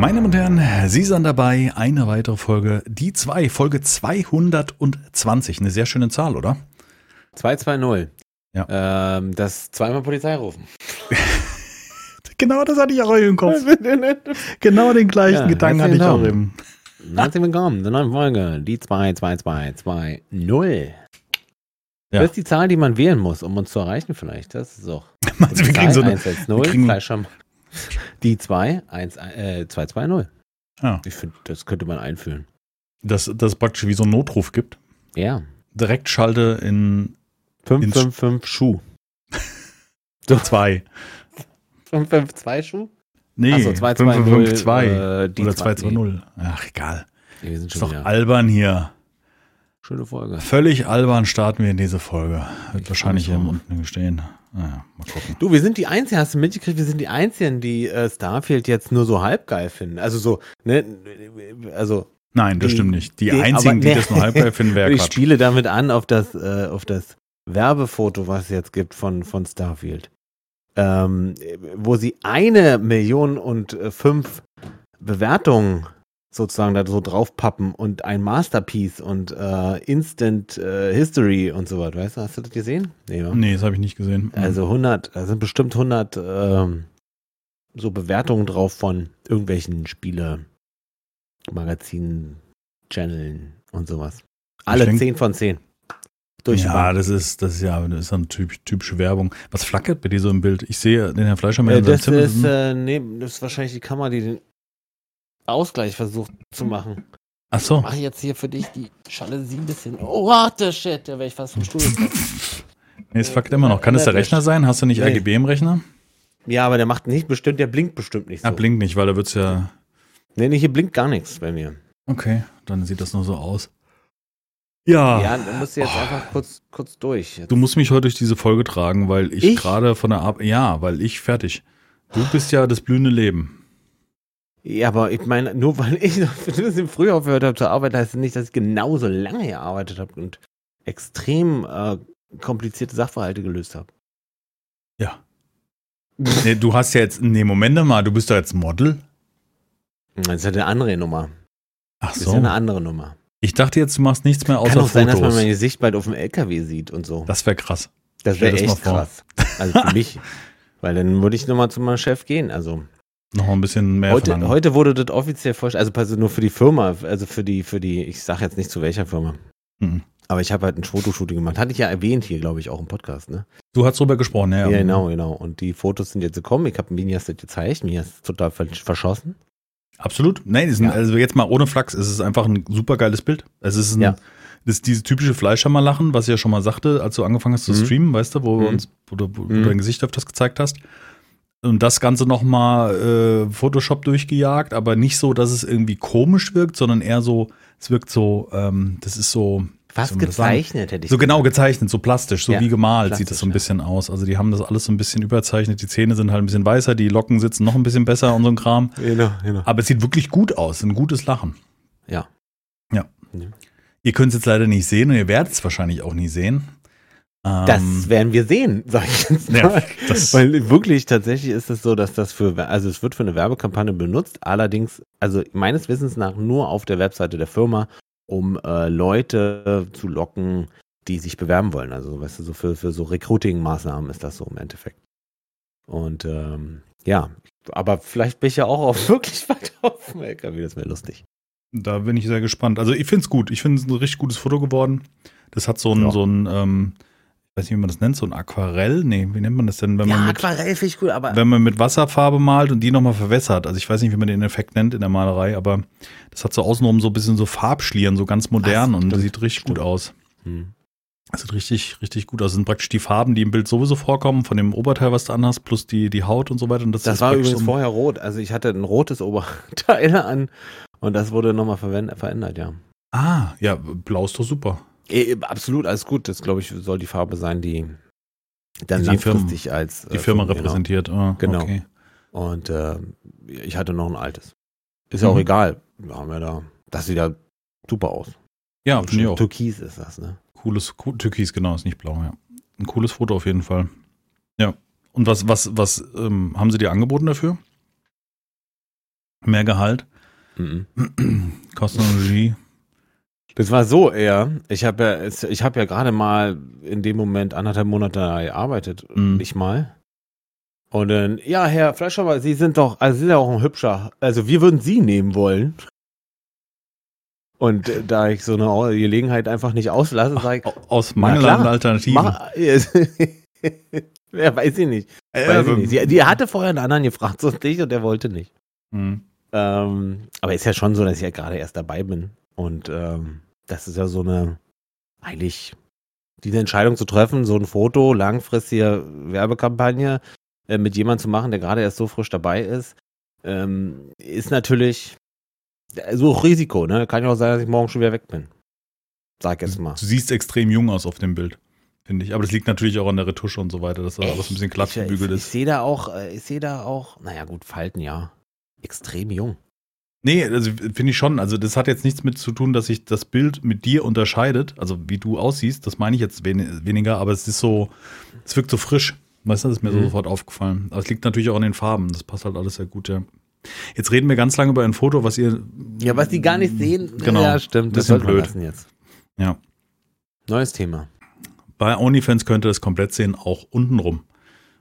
Meine Damen und Herren, Sie sind dabei. Eine weitere Folge, die zwei, Folge 220. Eine sehr schöne Zahl, oder? 220. Ja. Ähm, das zweimal Polizei rufen. genau das hatte ich auch im Kopf. genau den gleichen Ja, Gedanken hatte ich auch im. Herzlich willkommen zur neuen Folge, die 22220. Ja. Das ist die Zahl, die man wählen muss, um uns zu erreichen vielleicht. Das ist auch. Meinst du, wir kriegen so eine. 110, wir kriegen-. Die 2, 1, äh, 220. Ja, Ich finde, das könnte man einführen. dass es praktisch wie so einen Notruf gibt. Ja. Direktschalte in 555 Schuh. zwei. 552 Schuh? Nee, Ach so, 220, 552 äh, oder zwei- 220. Ach, egal. Nee, wir sind Ist schon doch wieder. albern hier. Schöne Folge. Völlig albern starten wir in diese Folge. Wird wahrscheinlich hier unten stehen. Naja, mal gucken. Du, wir sind die Einzigen, hast du mitgekriegt, wir sind die Einzigen, die äh, Starfield jetzt nur so halb geil finden. Also so, ne, also Nein, das Die- stimmt nicht. Die die- einzigen, aber- die nee. das nur halb geil finden, wäre ich spiele damit an auf das, äh, auf das Werbefoto, was es jetzt gibt von, von Starfield. Ähm, wo sie eine Million und äh, fünf Bewertungen sozusagen da so draufpappen und ein Masterpiece und äh, Instant äh, History und so was, weißt du? Hast du das gesehen? Nee, wa? Nee, das habe ich nicht gesehen. Also 100, da sind bestimmt 100 ähm, so Bewertungen drauf von irgendwelchen Spiele, Magazinen, Channeln und sowas. Alle denk- 10 von 10. Durch ja, das ist, das ist ja, das ist eine typ, typische Werbung. Was flackert bei dir so im Bild? Ich sehe den Herrn Fleischermann Äh, in seinem das Zimmer ist, äh, nee, das ist wahrscheinlich die Kamera, die den Ausgleich versucht zu machen. Ach so. Mach jetzt hier für dich die Jalousie ein bisschen. Oh, what the shit, da wäre ich fast vom Stuhl. Nee, es fuckt immer noch. Kann das der Rechner sein? Hast du nicht Nee. RGB im Rechner? ja, aber der macht nicht bestimmt, der blinkt bestimmt nicht so. Ah, blinkt nicht, weil da wird's ja. nee, nee, hier blinkt gar nichts bei mir. Okay, dann sieht das nur so aus. Ja. Ja, da musst du jetzt einfach kurz, kurz durch. Jetzt. Du musst mich heute durch diese Folge tragen, weil ich, Ich? gerade von der Arbeit. Ja, weil ich fertig. Du bist ja das blühende Leben. Ja, aber ich meine, nur weil ich noch ein bisschen früher aufgehört habe zu arbeiten, heißt das nicht, dass ich genauso lange gearbeitet habe und extrem äh, komplizierte Sachverhalte gelöst habe. Ja. Nee, du hast ja jetzt. Nee, Moment mal, du bist doch jetzt Model. Das ist ja eine andere Nummer. Ach Das ist ja so. eine andere Nummer. Ich dachte jetzt, du machst nichts mehr außer Kann auch sein, dass man Fotos. mein Gesicht bald auf dem LKW sieht und so. das wäre krass. Das wäre echt krass. Also für mich. Weil dann würde ich nochmal zu meinem Chef gehen. Also Noch ein bisschen mehr heute, verlangen. heute wurde das offiziell vorgestellt, also nur für die Firma, also für die, für die, ich sage jetzt nicht zu welcher Firma. Mhm. Aber ich habe halt ein Fotoshooting gemacht. Hatte ich ja erwähnt hier, glaube ich, auch im Podcast, ne? Du hast drüber gesprochen, ja. Ja, genau, genau. Und die Fotos sind jetzt gekommen. Ich habe Minias das gezeigt. Minias ist total ver- verschossen. Absolut. Nein, ein, Ja. also jetzt mal ohne Flachs, es ist einfach ein super geiles Bild. Es ist ein, Ja. das ist dieses typische Fleischhammer-Lachen, was ich ja schon mal sagte, als du angefangen hast zu Mhm. streamen, weißt du, wo, Mhm. uns, wo, du, wo Mhm. du dein Gesicht öfters gezeigt hast. Und das Ganze nochmal äh, Photoshop durchgejagt, aber nicht so, dass es irgendwie komisch wirkt, sondern eher so, es wirkt so, ähm, das ist so, Fast gezeichnet, hätte ich so genau gesagt. gezeichnet, so plastisch, so Ja, wie gemalt plastisch, sieht das so ein ja. bisschen aus. Also die haben das alles so ein bisschen überzeichnet, die Zähne sind halt ein bisschen weißer, die Locken sitzen noch ein bisschen besser und so ein Kram. Genau, genau. Aber es sieht wirklich gut aus, ein gutes Lachen. Ja. Ja. Ja. Ihr könnt es jetzt leider nicht sehen und ihr werdet es wahrscheinlich auch nie sehen. Ähm, Das werden wir sehen, sag ich jetzt Ja, mal. das- Weil wirklich tatsächlich ist es so, dass das für, also es wird für eine Werbekampagne benutzt, allerdings, also meines Wissens nach nur auf der Webseite der Firma, um äh, Leute zu locken, die sich bewerben wollen. Also, weißt du, so für, für so Recruiting-Maßnahmen ist das so im Endeffekt. Und ähm, ja, aber vielleicht bin ich ja auch auf wirklich weit auf dem LKW, das wäre lustig. da bin ich sehr gespannt. Also ich finde es gut. Ich finde es ein richtig gutes Foto geworden. Das hat so ein, Ja. so ein, ähm, weiß nicht, wie man das nennt, so ein Aquarell. Nee, wie nennt man das denn, wenn ja, man mit, Aquarell finde ich gut, aber wenn man mit Wasserfarbe malt und die nochmal verwässert. Also ich weiß nicht, wie man den Effekt nennt in der Malerei, aber das hat so außenrum so ein bisschen so Farbschlieren, so ganz modern Ach, und das stimmt, sieht richtig gut stimmt. aus. hm. Das sieht richtig, richtig gut aus. Das sind praktisch die Farben, die im Bild sowieso vorkommen, von dem Oberteil, was du anhast, plus die, die Haut und so weiter. Und das, Das war übrigens so- vorher rot. Also ich hatte ein rotes Oberteil an und das wurde nochmal verändert, ja. Ah, ja, blau ist doch super. Eh, absolut, alles gut. Das, glaube ich, soll die Farbe sein, die dann Die langfristig als Die äh, Firma Firma- repräsentiert. Ah, Genau. Okay. Genau. Und äh, ich hatte noch ein altes. Ist ja auch Mhm. egal. Wir haben ja da, das sieht ja super aus. Ja, finde ich auch. Türkis ist das, ne? Cooles, cool, Türkis, genau, ist nicht blau, ja. Ein cooles Foto auf jeden Fall. Ja. Und was, was, was ähm, haben sie dir angeboten dafür? Mehr Gehalt, Mhm. Kosten und Regie. Das war so eher. Ich habe ja, ich habe ja gerade mal in dem Moment anderthalb Monate gearbeitet, Mhm. nicht mal. Und dann, ja, Herr Fleischhauer, Sie sind doch, also Sie sind ja auch ein hübscher. Also wir würden Sie nehmen wollen. Und äh, da ich so eine Gelegenheit einfach nicht auslasse, sage ich, Au- Aus Mangel an Alternativen. ja, weiß ich nicht. Äh, Weiß ich ähm, nicht. Die, die hatte vorher einen anderen gefragt, sonst nicht, und der wollte nicht. hm. Ähm, aber ist ja schon so, dass ich ja gerade erst dabei bin. Und ähm, das ist ja so eine, eigentlich, diese Entscheidung zu treffen, so ein Foto, langfristige Werbekampagne äh, mit jemandem zu machen, der gerade erst so frisch dabei ist, ähm, ist natürlich so ein Risiko. Ne? Kann ja auch sein, dass ich morgen schon wieder weg bin. Sag jetzt mal. Du siehst extrem jung aus auf dem Bild, finde ich. Aber das liegt natürlich auch an der Retusche und so weiter, dass da alles ein bisschen glatt ich, ich, gebügelt ich ist. sehe da auch, äh, ich sehe da auch, naja gut, Falten ja. Extrem jung. Nee, also finde ich schon. Also das hat jetzt nichts mit zu tun, dass sich das Bild mit dir unterscheidet. Also wie du aussiehst, das meine ich jetzt wen weniger, aber es ist so, es wirkt so frisch. Weißt du, das ist mir so Mhm. sofort aufgefallen. Aber es liegt natürlich auch an den Farben. Das passt halt alles sehr gut, ja. Jetzt reden wir ganz lange über ein Foto, was ihr. Ja, was die gar nicht sehen. Genau. Ja, stimmt. Das man blöd. jetzt. Ja. Neues Thema. Bei OnlyFans könnt ihr das komplett sehen, auch untenrum.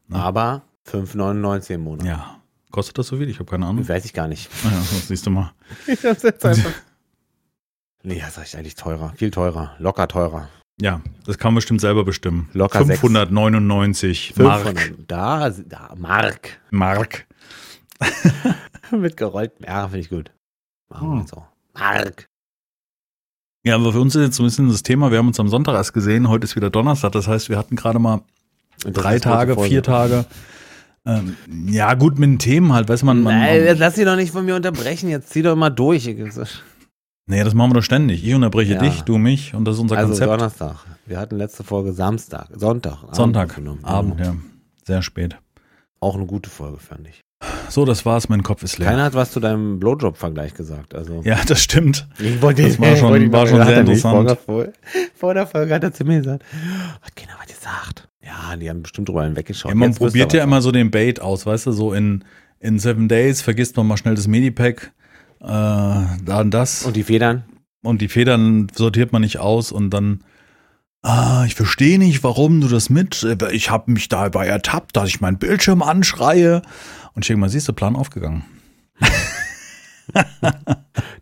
Ja. Aber 5,99 im Monat. Ja. Kostet das so viel? Ich habe keine Ahnung. Weiß ich gar nicht. Ah ja, das siehst du mal. Ich hab's jetzt einfach. nee, das ist eigentlich teurer. Viel teurer. Locker teurer. Ja, das kann man bestimmt selber bestimmen. Locker sechs. 599 Mark. 500. Da, da, Mark. Mark. Mit gerolltem R, finde ich gut. Machen wir Hm. so. Mark. Ja, aber für uns ist jetzt so ein bisschen das Thema, wir haben uns am Sonntag erst gesehen, heute ist wieder Donnerstag, das heißt, wir hatten gerade mal drei Tage, vier. Tage. Ähm, ja, gut, mit den Themen halt, weiß man, man, Nein, man lass sie doch nicht von mir unterbrechen. Jetzt zieh doch mal durch. Nee, das machen wir doch ständig. Ich unterbreche Ja. dich, du mich und das ist unser Also Konzept. Donnerstag. Wir hatten letzte Folge Samstag, Sonntag. Abend Sonntag. Abend, Genau. ja. Sehr spät. Auch eine gute Folge, fand ich. So, das war's, mein Kopf ist leer. Keiner hat was zu deinem Blowjob-Vergleich gesagt. Also Ja, das stimmt. Ich wollte Das war schon- ihn war schon sehr er interessant. Vor der, Folge, vor der Folge hat er zu mir gesagt, hat keiner was gesagt. Ja, die haben bestimmt drüber hinweggeschaut. Ja, man Jetzt probiert ja immer so den Bait aus, weißt du, so in, in Seven Days vergisst man mal schnell das Medipack, äh, da und das. Und die Federn? und die Federn sortiert man nicht aus und dann, ah, ich verstehe nicht, warum du das mit, ich habe mich dabei ertappt, dass ich meinen Bildschirm anschreie. Und denke mal, siehst du, Plan aufgegangen.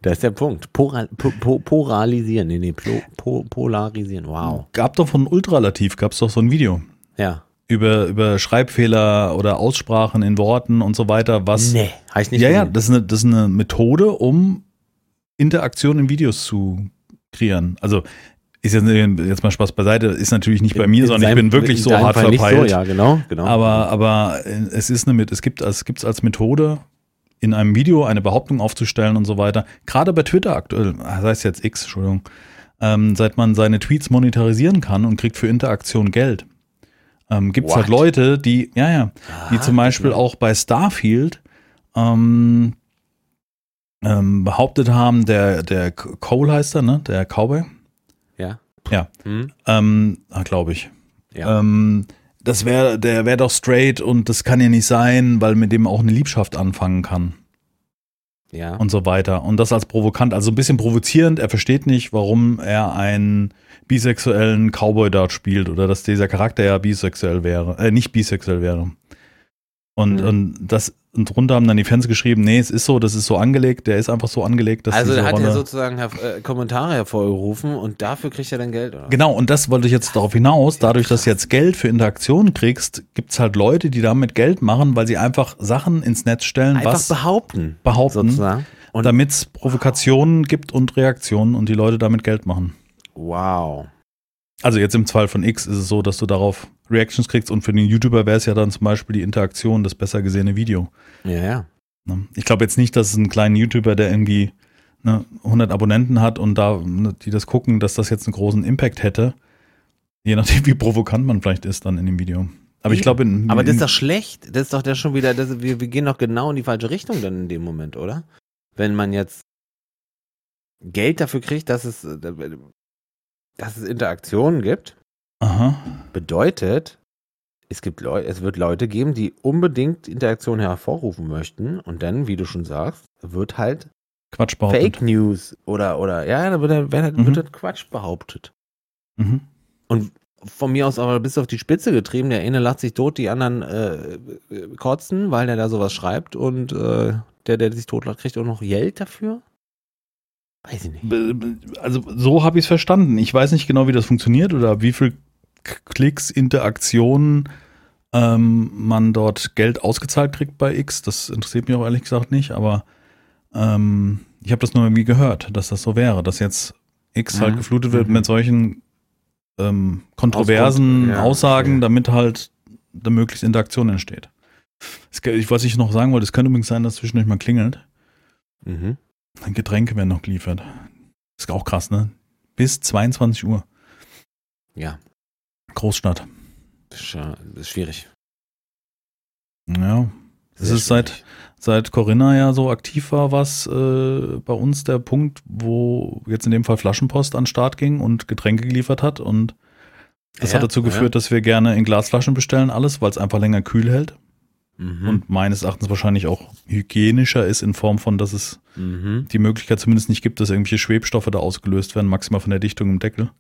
Da ist der Punkt. Poral, po, po, poralisieren. Nee, nee, po, po, polarisieren. Wow. Gab doch von Ultralativ, gab es doch so ein Video Ja. über, über Schreibfehler oder Aussprachen in Worten und so weiter, was. Nee, ich nicht ja, ja, das ist, eine, das ist eine Methode, um Interaktion in Videos zu kreieren. Also, ist jetzt, jetzt mal Spaß beiseite, ist natürlich nicht bei mir, in sondern ich seinem- bin wirklich so hart Fall verpeilt. So, ja, genau, genau. Aber, aber äh, es ist eine, es gibt, es gibt als Methode, in einem Video eine Behauptung aufzustellen und so weiter. Gerade bei Twitter aktuell, das heißt jetzt X, Entschuldigung, ähm, seit man seine Tweets monetarisieren kann und kriegt für Interaktion Geld, ähm, gibt es halt? Leute, die, ja, ja, die Ah, zum Beispiel auch bei Starfield ähm, ähm, behauptet haben, der, der Cole heißt er, ne? Der Cowboy, Ja. Hm? ähm, glaube ich. Ja. Ähm, das wäre, der wäre doch straight und das kann ja nicht sein, weil mit dem auch eine Liebschaft anfangen kann ja. und so weiter. Und das als provokant, also ein bisschen provozierend. Er versteht nicht, warum er einen bisexuellen Cowboy dort spielt oder dass dieser Charakter ja bisexuell wäre, äh, nicht bisexuell wäre. Und, Mhm. und das, und drunter haben dann die Fans geschrieben, nee, es ist so, das ist so angelegt, der ist einfach so angelegt, dass also da hat Rolle er sozusagen äh, Kommentare hervorgerufen und dafür kriegt er dann Geld, oder? Genau, und das wollte ich jetzt darauf hinaus. Dadurch, dass du jetzt Geld für Interaktion kriegst, gibt's halt Leute, die damit Geld machen, weil sie einfach Sachen ins Netz stellen, Einfach was behaupten. behaupten, Sozusagen. Und damit es Provokationen gibt und Reaktionen und die Leute damit Geld machen. wow. Also jetzt im Fall von X ist es so, dass du darauf Reactions kriegst und für den YouTuber wäre es ja dann zum Beispiel die Interaktion, das besser gesehene Video. Ja, ja. Ne? Ich glaube jetzt nicht, dass es einen kleinen YouTuber, der irgendwie ne, 100 Abonnenten hat und da, ne, die das gucken, dass das jetzt einen großen Impact hätte. Je nachdem, wie provokant man vielleicht ist dann in dem Video. Aber ich glaube, in, Aber das ist doch schlecht. Das ist doch der schon wieder, das, wir, wir gehen doch genau in die falsche Richtung dann in dem Moment, oder? Wenn man jetzt Geld dafür kriegt, dass es, äh, dass es Interaktionen gibt, Aha. bedeutet, es gibt es wird Leute geben, die unbedingt Interaktion hervorrufen möchten und dann, wie du schon sagst, wird halt Quatsch behauptet. Fake News oder oder ja, da wird, halt- wird, halt- Mhm. wird halt Quatsch behauptet. Mhm. Und von mir aus aber bis auf die Spitze getrieben, der eine lacht sich tot, die anderen äh, kotzen, weil der da sowas schreibt und äh, der, der sich totlacht, kriegt auch noch Geld dafür? Weiß ich nicht. Also so habe ich es verstanden. Ich weiß nicht genau, wie das funktioniert oder wie viel Klicks, Interaktionen ähm, man dort Geld ausgezahlt kriegt bei X. Das interessiert mich auch ehrlich gesagt nicht, aber ähm, ich habe das nur irgendwie gehört, dass das so wäre, dass jetzt X halt Mhm. geflutet wird Mhm. mit solchen ähm, kontroversen ja, Aussagen, okay. damit halt da möglichst Interaktion entsteht. Ich, was ich noch sagen wollte, es könnte übrigens sein, dass zwischendurch mal klingelt. Mhm. Getränke werden noch geliefert. Ist auch krass, ne? Bis 22 Uhr. Ja, Großstadt. das ist, ja- das ist schwierig. Ja. Es ist seit, schwierig. seit Corinna ja so aktiv war, was äh, bei uns der Punkt, wo jetzt in dem Fall Flaschenpost an den Start ging und Getränke geliefert hat. Und das Ja, hat dazu ja. geführt, dass wir gerne in Glasflaschen bestellen, alles, weil es einfach länger kühl hält. Mhm. Und meines Erachtens wahrscheinlich auch hygienischer ist in Form von, dass es mhm. die Möglichkeit zumindest nicht gibt, dass irgendwelche Schwebstoffe da ausgelöst werden, maximal von der Dichtung im Deckel.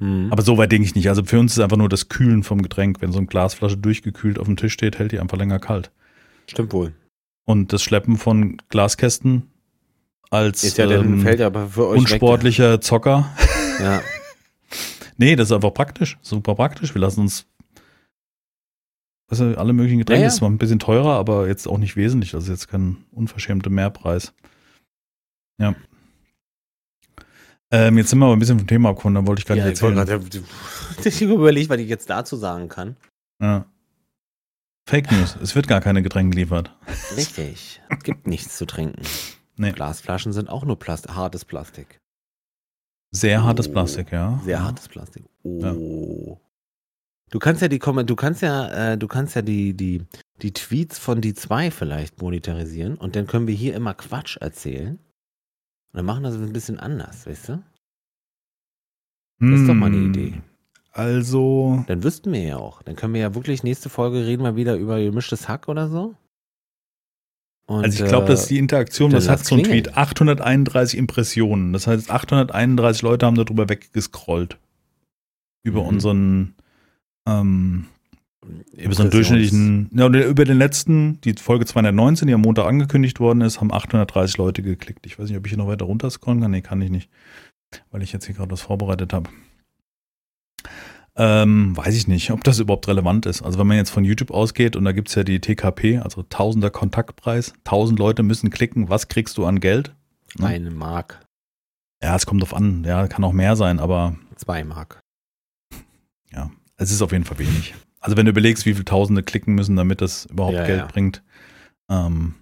Mhm. Aber so weit denke ich nicht. Also für uns ist einfach nur das Kühlen vom Getränk. Wenn so eine Glasflasche durchgekühlt auf dem Tisch steht, hält die einfach länger kalt. Stimmt wohl. Und das Schleppen von Glaskästen als Ist ja ähm, fällt ja aber für euch unsportlicher Zocker. Weg. Ja. Nee, das ist einfach praktisch. Super praktisch. Wir lassen uns also alle möglichen Getränke. Ja, ja. Das zwar ein bisschen teurer, aber jetzt auch nicht wesentlich. Das ist jetzt kein unverschämter Mehrpreis. Ja. Ähm, jetzt sind wir aber ein bisschen vom Thema abgekommen, da wollte ich gar nicht ja, ich wollte erzählen. gerade ich überlegt, was ich jetzt dazu sagen kann. Ja. Fake News. Es wird gar keine Getränke geliefert. Richtig. Es gibt nichts zu trinken. Nee. Glasflaschen sind auch nur Plast hartes Plastik. Sehr hartes Oh. Plastik, ja. Sehr hartes Plastik. Oh. Du kannst ja die du kannst ja, äh, du kannst ja die, die, die Tweets von die zwei vielleicht monetarisieren und dann können wir hier immer Quatsch erzählen. Und dann machen wir das ein bisschen anders, weißt du? Das ist doch mal eine Hm. Idee. Also, Dann wüssten wir ja auch. Dann können wir ja wirklich nächste Folge reden wir wieder über gemischtes Hack oder so. Und, also ich glaube, dass die Interaktion, dann was hat so ein. Tweet? 831 Impressionen. Das heißt, 831 Leute haben darüber weggescrollt. Über Mhm. unseren, ähm, äh, über so einen durchschnittlichen, ja, über den letzten, die Folge 219, die am Montag angekündigt worden ist, haben 830 Leute geklickt. Ich weiß nicht, ob ich hier noch weiter runterscrollen kann. Nee, kann ich nicht, weil ich jetzt hier gerade was vorbereitet habe. Ähm, weiß ich nicht, ob das überhaupt relevant ist. Also wenn man jetzt von YouTube ausgeht und da gibt's ja die TKP, also Tausender Kontaktpreis, 1000 Leute müssen klicken, was kriegst du an Geld? Ne? Eine Mark, Ja, es kommt drauf an, ja, kann auch mehr sein, aber zwei Mark. ja, es ist auf jeden Fall wenig. Also wenn du überlegst, wie viele Tausende klicken müssen, damit das überhaupt Ja, Geld ja. bringt. Ähm,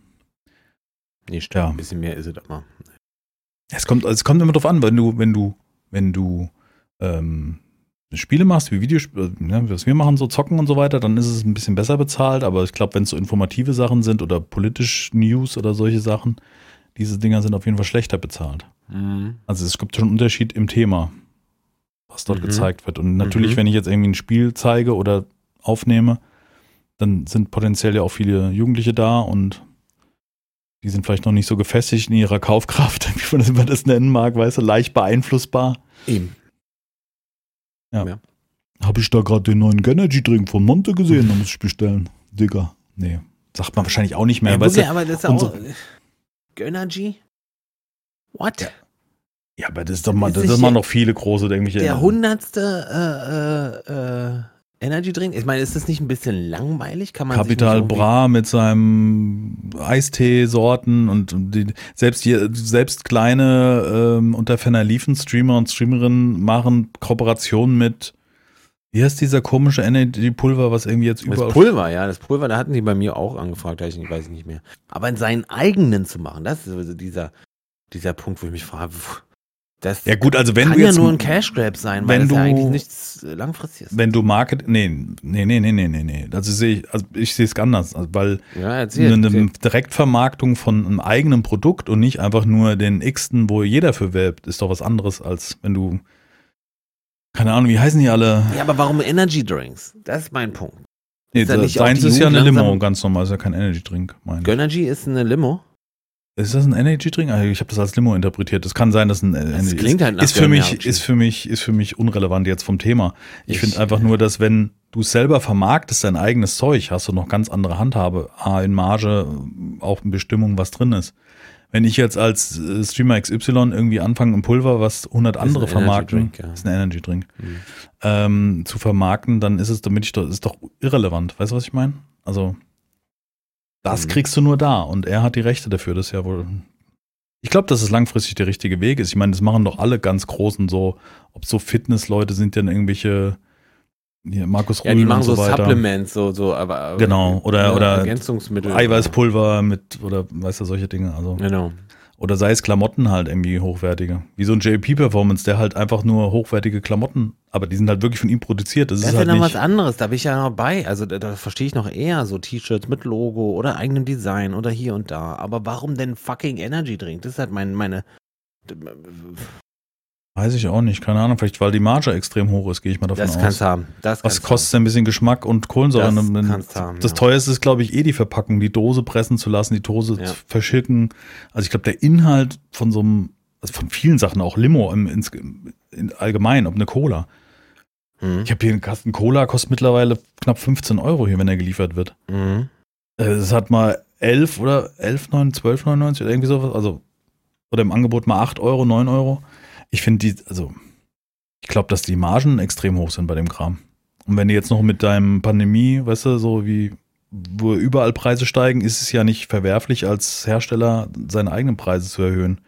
Nee, stimmt. Ja. Ein bisschen mehr ist es aber. es kommt, es kommt immer drauf an, wenn du, wenn du, wenn du ähm, Spiele machst, wie Videospiele, ne, was wir machen, so zocken und so weiter, dann ist es ein bisschen besser bezahlt, aber ich glaube, wenn es so informative Sachen sind oder politisch News oder solche Sachen, diese Dinger sind auf jeden Fall schlechter bezahlt. Mhm. Also es gibt schon einen Unterschied im Thema, was dort Mhm. gezeigt wird. Und natürlich, Mhm. wenn ich jetzt irgendwie ein Spiel zeige oder aufnehme, dann sind potenziell ja auch viele Jugendliche da und die sind vielleicht noch nicht so gefestigt in ihrer Kaufkraft, wie man das, nennen mag, weißt du, leicht beeinflussbar. Eben. Habe ich da gerade den neuen Energy-Drink von Monte gesehen, da muss ich bestellen. Digga. Nee, sagt man wahrscheinlich auch nicht mehr. Ja, weißt du? aber das ist auch. Gönnergy? What? Ja, aber das ist doch mal, das ist mal der- noch viele große, irgendwelche. Der hundertste äh, äh, äh, Energy Drink? Ich meine, ist das nicht ein bisschen langweilig? Kann man Capital Bra mit seinem Eistee-Sorten und die, selbst hier, selbst kleine ähm, unter ferner liefen Streamer und Streamerinnen machen Kooperationen mit wie heißt dieser komische Energy-Pulver, was irgendwie jetzt Das überall Pulver, ja, das Pulver, da hatten die bei mir auch angefragt, ich weiß ich nicht mehr. Aber in seinen eigenen zu machen, das ist also dieser, dieser Punkt, wo ich mich frage, das Ja gut, also wenn kann du ja jetzt nur ein Cash Grab sein, weil wenn das ja du- eigentlich nichts äh, langfristiges ist. wenn du Market nee, nee, nee, nee, nee, nee. Also sehe ich also ich sehe es anders, also weil Ja, erzähl. eine erzähl. Direktvermarktung von einem eigenen Produkt und nicht einfach nur den Xten, wo jeder für werbt, ist doch was anderes als wenn du keine Ahnung, wie heißen die alle? Ja, aber warum Energy Drinks? Das ist mein Punkt. Nee, Ist da die ist ja eine Limo, ganz normal, ist ja kein Energy Drink, meine. Gönnergy ist eine Limo. Ist das ein Energy Drink? Ah, Ich habe das als Limo interpretiert. Das kann sein, dass ein Energy klingt ist. halt nach ist für mich ist für mich ist für mich unrelevant jetzt vom Thema. Ich, Ich- finde einfach nur, dass wenn du selber vermarktest, dein eigenes Zeug, hast du noch ganz andere Handhabe. A in Marge, auch in Bestimmung, was drin ist. Wenn ich jetzt als äh, Streamer XY irgendwie anfange, ein Pulver, was 100 ein andere vermarkten, ja. ist ein Energy Drink, Mhm. ähm, zu vermarkten, dann ist es damit ich doch, ist doch irrelevant. Weißt du, was ich meine? Also das Mhm. kriegst du nur da und er hat die Rechte dafür. Das ist ja wohl. Ich glaube, dass es langfristig der richtige Weg ist. Ich meine, das machen doch alle ganz großen so, ob so Fitnessleute sind dann irgendwelche hier, Markus Ja, die Rühl machen und so, so. Supplements, so, so, aber. aber Genau, oder- ja, oder Ergänzungsmittel. Eiweißpulver mit oder weißt du solche Dinge. Also Genau. Oder sei es Klamotten halt irgendwie hochwertige, wie so ein JP Performance, der halt einfach nur hochwertige Klamotten, aber die sind halt wirklich von ihm produziert. Das Das ist ja halt noch was anderes, da bin ich ja noch bei. Also da, da verstehe ich noch eher so T-Shirts mit Logo oder eigenem Design oder hier und da. Aber warum denn fucking Energy Drink? Das ist halt mein, meine. Weiß ich auch nicht, keine Ahnung. Vielleicht weil die Marge extrem hoch ist, gehe ich mal davon Das aus. kannst haben. Das Was kostet ein bisschen Geschmack und Kohlensäure? Das Und kannst haben, das ja. teuerste ist, glaube ich, eh die Verpackung, die Dose pressen zu lassen, die Dose Ja. zu verschicken. Also ich glaube, der Inhalt von so einem, also von vielen Sachen, auch Limo im, ins, in allgemein, ob eine Cola. Mhm. Ich habe hier einen Kasten Cola, kostet mittlerweile knapp 15 Euro hier, wenn er geliefert wird. Mhm. Äh, Es hat mal 11 oder 11, 9, 12, 99 oder irgendwie sowas. Also, oder im Angebot mal 8 Euro, 9 Euro. Ich finde die, also, ich glaube, dass die Margen extrem hoch sind bei dem Kram. Und wenn du jetzt noch mit deinem Pandemie, weißt du, so wie, wo überall Preise steigen, ist es ja nicht verwerflich, als Hersteller seine eigenen Preise zu erhöhen.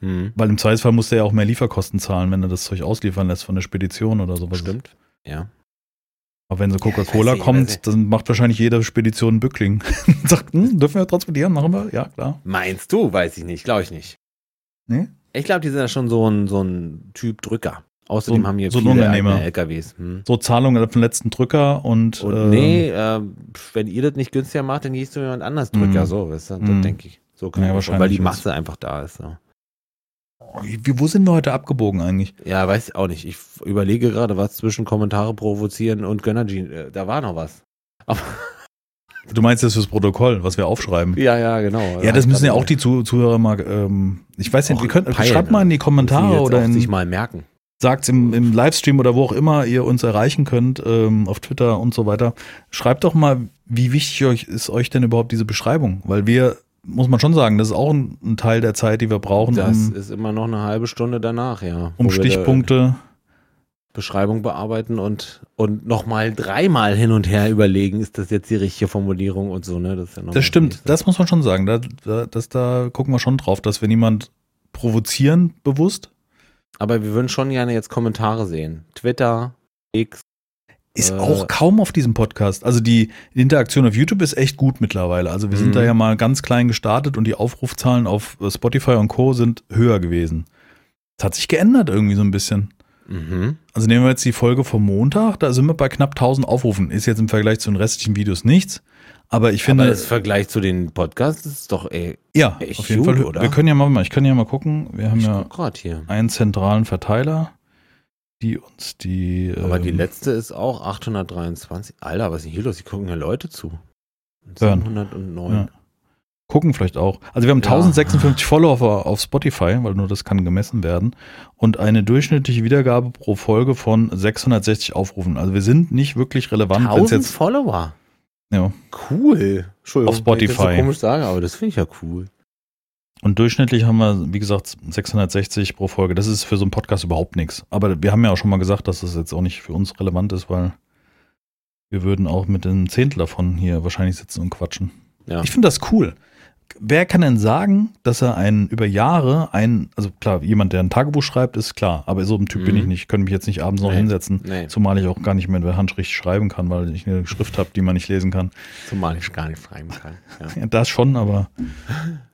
Mhm. Weil im Zweifelsfall musst du ja auch mehr Lieferkosten zahlen, wenn du das Zeug ausliefern lässt von der Spedition oder sowas. Stimmt. Ja. Aber wenn so Ja, Coca-Cola nicht, kommt, dann macht wahrscheinlich jede Spedition einen Bückling. Sagt, hm, dürfen wir transportieren? Machen wir? Ja, klar. Meinst du? Weiß ich nicht. Glaube ich nicht. Nee? Ich glaube, die sind ja schon so ein, so ein Typ Drücker. Außerdem So haben hier so viele eigene LKWs. Hm. So Zahlung auf den letzten Drücker und, Und äh, nee, äh, wenn ihr das nicht günstiger macht, dann gehst du jemand anders Drücker. Mhm. So, weißt du? Mhm. Das denke ich. So kann Ja, ich wahrscheinlich weil die Masse einfach da ist. So. wie, wo sind wir heute abgebogen eigentlich? Ja, weiß auch nicht. Ich überlege gerade, was zwischen Kommentare provozieren und Gönnergy. Äh, da war noch was. Aber, Du meinst das fürs Protokoll, was wir aufschreiben? ja, ja, genau. Ja, das müssen ja auch die Zu Zuhörer mal, ähm, ich weiß nicht, ihr könnt, peilen, schreibt mal in die die Kommentare oder auch sich in, mal merken. sagt's im, im Livestream oder wo auch immer ihr uns erreichen könnt, ähm, auf Twitter und so weiter. Schreibt doch mal, wie wichtig euch ist euch denn überhaupt diese Beschreibung? Weil wir, muss man schon sagen, das ist auch ein, ein Teil der Zeit, die wir brauchen, Das um, ist immer noch eine halbe Stunde danach, ja. um Stichpunkte. Beschreibung bearbeiten und, und nochmal dreimal hin und her überlegen, ist das jetzt die richtige Formulierung und so, ne? Das, ja Das stimmt, nächste. das muss man schon sagen. Da, da, das, da gucken wir schon drauf, dass wir niemand provozieren bewusst. Aber wir würden schon gerne jetzt Kommentare sehen. Twitter, X. Ist Äh, auch kaum auf diesem Podcast. Also die Interaktion auf YouTube ist echt gut mittlerweile. Also wir sind Mhm. da ja mal ganz klein gestartet und die Aufrufzahlen auf Spotify und Co. sind höher gewesen. Das hat sich geändert irgendwie so ein bisschen. Mhm. Also nehmen wir jetzt die Folge vom Montag, da sind wir bei knapp 1000 Aufrufen. Ist jetzt im Vergleich zu den restlichen Videos nichts. Aber ich finde, Aber das Vergleich zu den Podcasts ist doch, ey, ja, echt auf jeden gut, Fall. oder? Wir können ja mal, ich kann ja mal gucken. Wir haben ich ja hier. einen zentralen Verteiler, die uns die. Aber die ähm, letzte ist auch 823. Alter, was ist denn hier los? Die gucken ja Leute zu. Hören. 709. Ja. Gucken vielleicht auch. Also wir haben Ja. 1056 Follower auf Spotify, weil nur das kann gemessen werden. Und eine durchschnittliche Wiedergabe pro Folge von 660 Aufrufen. Also wir sind nicht wirklich relevant, wenn es 1000 jetzt. Follower. Ja. Cool. Entschuldigung, Auf Spotify. ich das so komisch sage, aber das finde ich ja cool. Und durchschnittlich haben wir, wie gesagt, 660 pro Folge. Das ist für so einen Podcast überhaupt nichts. Aber wir haben ja auch schon mal gesagt, dass das jetzt auch nicht für uns relevant ist, weil wir würden auch mit einem Zehntel davon hier wahrscheinlich sitzen und quatschen. Ja. Ich finde das cool. Wer kann denn sagen, dass er einen über Jahre ein, also klar, jemand, der ein Tagebuch schreibt, ist klar, aber so ein Typ bin Mhm. ich nicht. Ich könnte mich jetzt nicht abends noch Nee. hinsetzen, Nee, zumal ich auch gar nicht mehr in der Hand richtig schreiben kann, weil ich eine Schrift habe, die man nicht lesen kann. zumal ich gar nicht schreiben kann. Ja. Ja, das schon, aber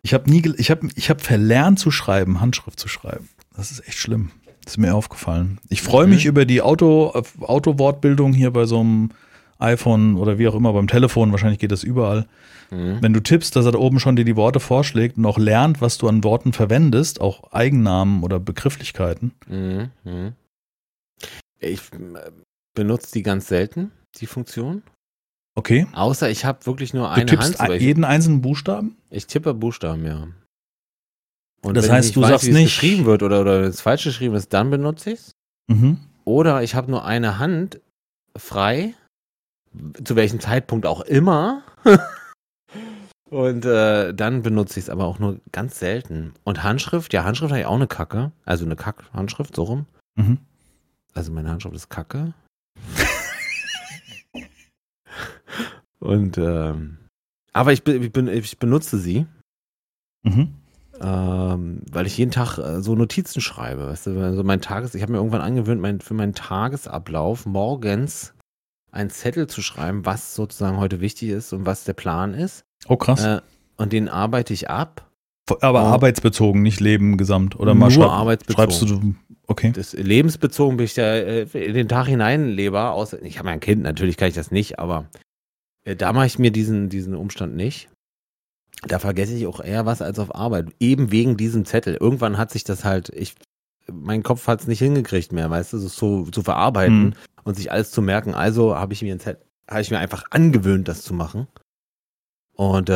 ich habe nie, ich habe, ich habe verlernt zu schreiben, Handschrift zu schreiben. Das ist echt schlimm. Das ist mir aufgefallen. Ich freue mich Mhm. über die Auto, Autowortbildung hier bei so einem iPhone oder wie auch immer beim Telefon. Wahrscheinlich geht das überall. Mhm. Wenn du tippst, dass er da oben schon dir die Worte vorschlägt und auch lernt, was du an Worten verwendest, auch Eigennamen oder Begrifflichkeiten. Mhm. Mhm. Ich äh, benutze die ganz selten, die Funktion. Okay. Außer ich habe wirklich nur Du eine tippst Hand. ich, jeden einzelnen Buchstaben? ich tippe Buchstaben, ja. Und Das wenn heißt, du weiß, sagst nicht- geschrieben wird oder, oder es falsch geschrieben ist, dann benutze ich es. Mhm. Oder ich habe nur eine Hand frei, zu welchem Zeitpunkt auch immer. Und äh, dann benutze ich es aber auch nur ganz selten. Und Handschrift, ja, Handschrift habe ich auch eine Kacke. Also eine Kack-Handschrift, so rum. Mhm. Also meine Handschrift ist Kacke. Und ähm, aber ich, ich, ben- ich benutze sie, Mhm. ähm, weil ich jeden Tag äh, so Notizen schreibe. Weißt du, also mein Tages, ich habe mir irgendwann angewöhnt, mein, für meinen Tagesablauf morgens einen Zettel zu schreiben, was sozusagen heute wichtig ist und was der Plan ist. Oh, krass. Äh, und den arbeite ich ab. Aber oh. arbeitsbezogen, nicht Leben gesamt. Oder Nur mal schreib, arbeitsbezogen. schreibst du, okay. Das lebensbezogen bin ich da äh, in den Tag hineinleber. Außer, ich habe ja ein Kind, natürlich kann ich das nicht, aber äh, da mache ich mir diesen, diesen Umstand nicht. Da vergesse ich auch eher was als auf Arbeit. Eben wegen diesem Zettel. Irgendwann hat sich das halt, ich, mein Kopf hat es nicht hingekriegt mehr, weißt du, so zu verarbeiten Mhm. und sich alles zu merken. Also habe ich mir ein Zettel, habe ich mir einfach angewöhnt, das zu machen. Und äh,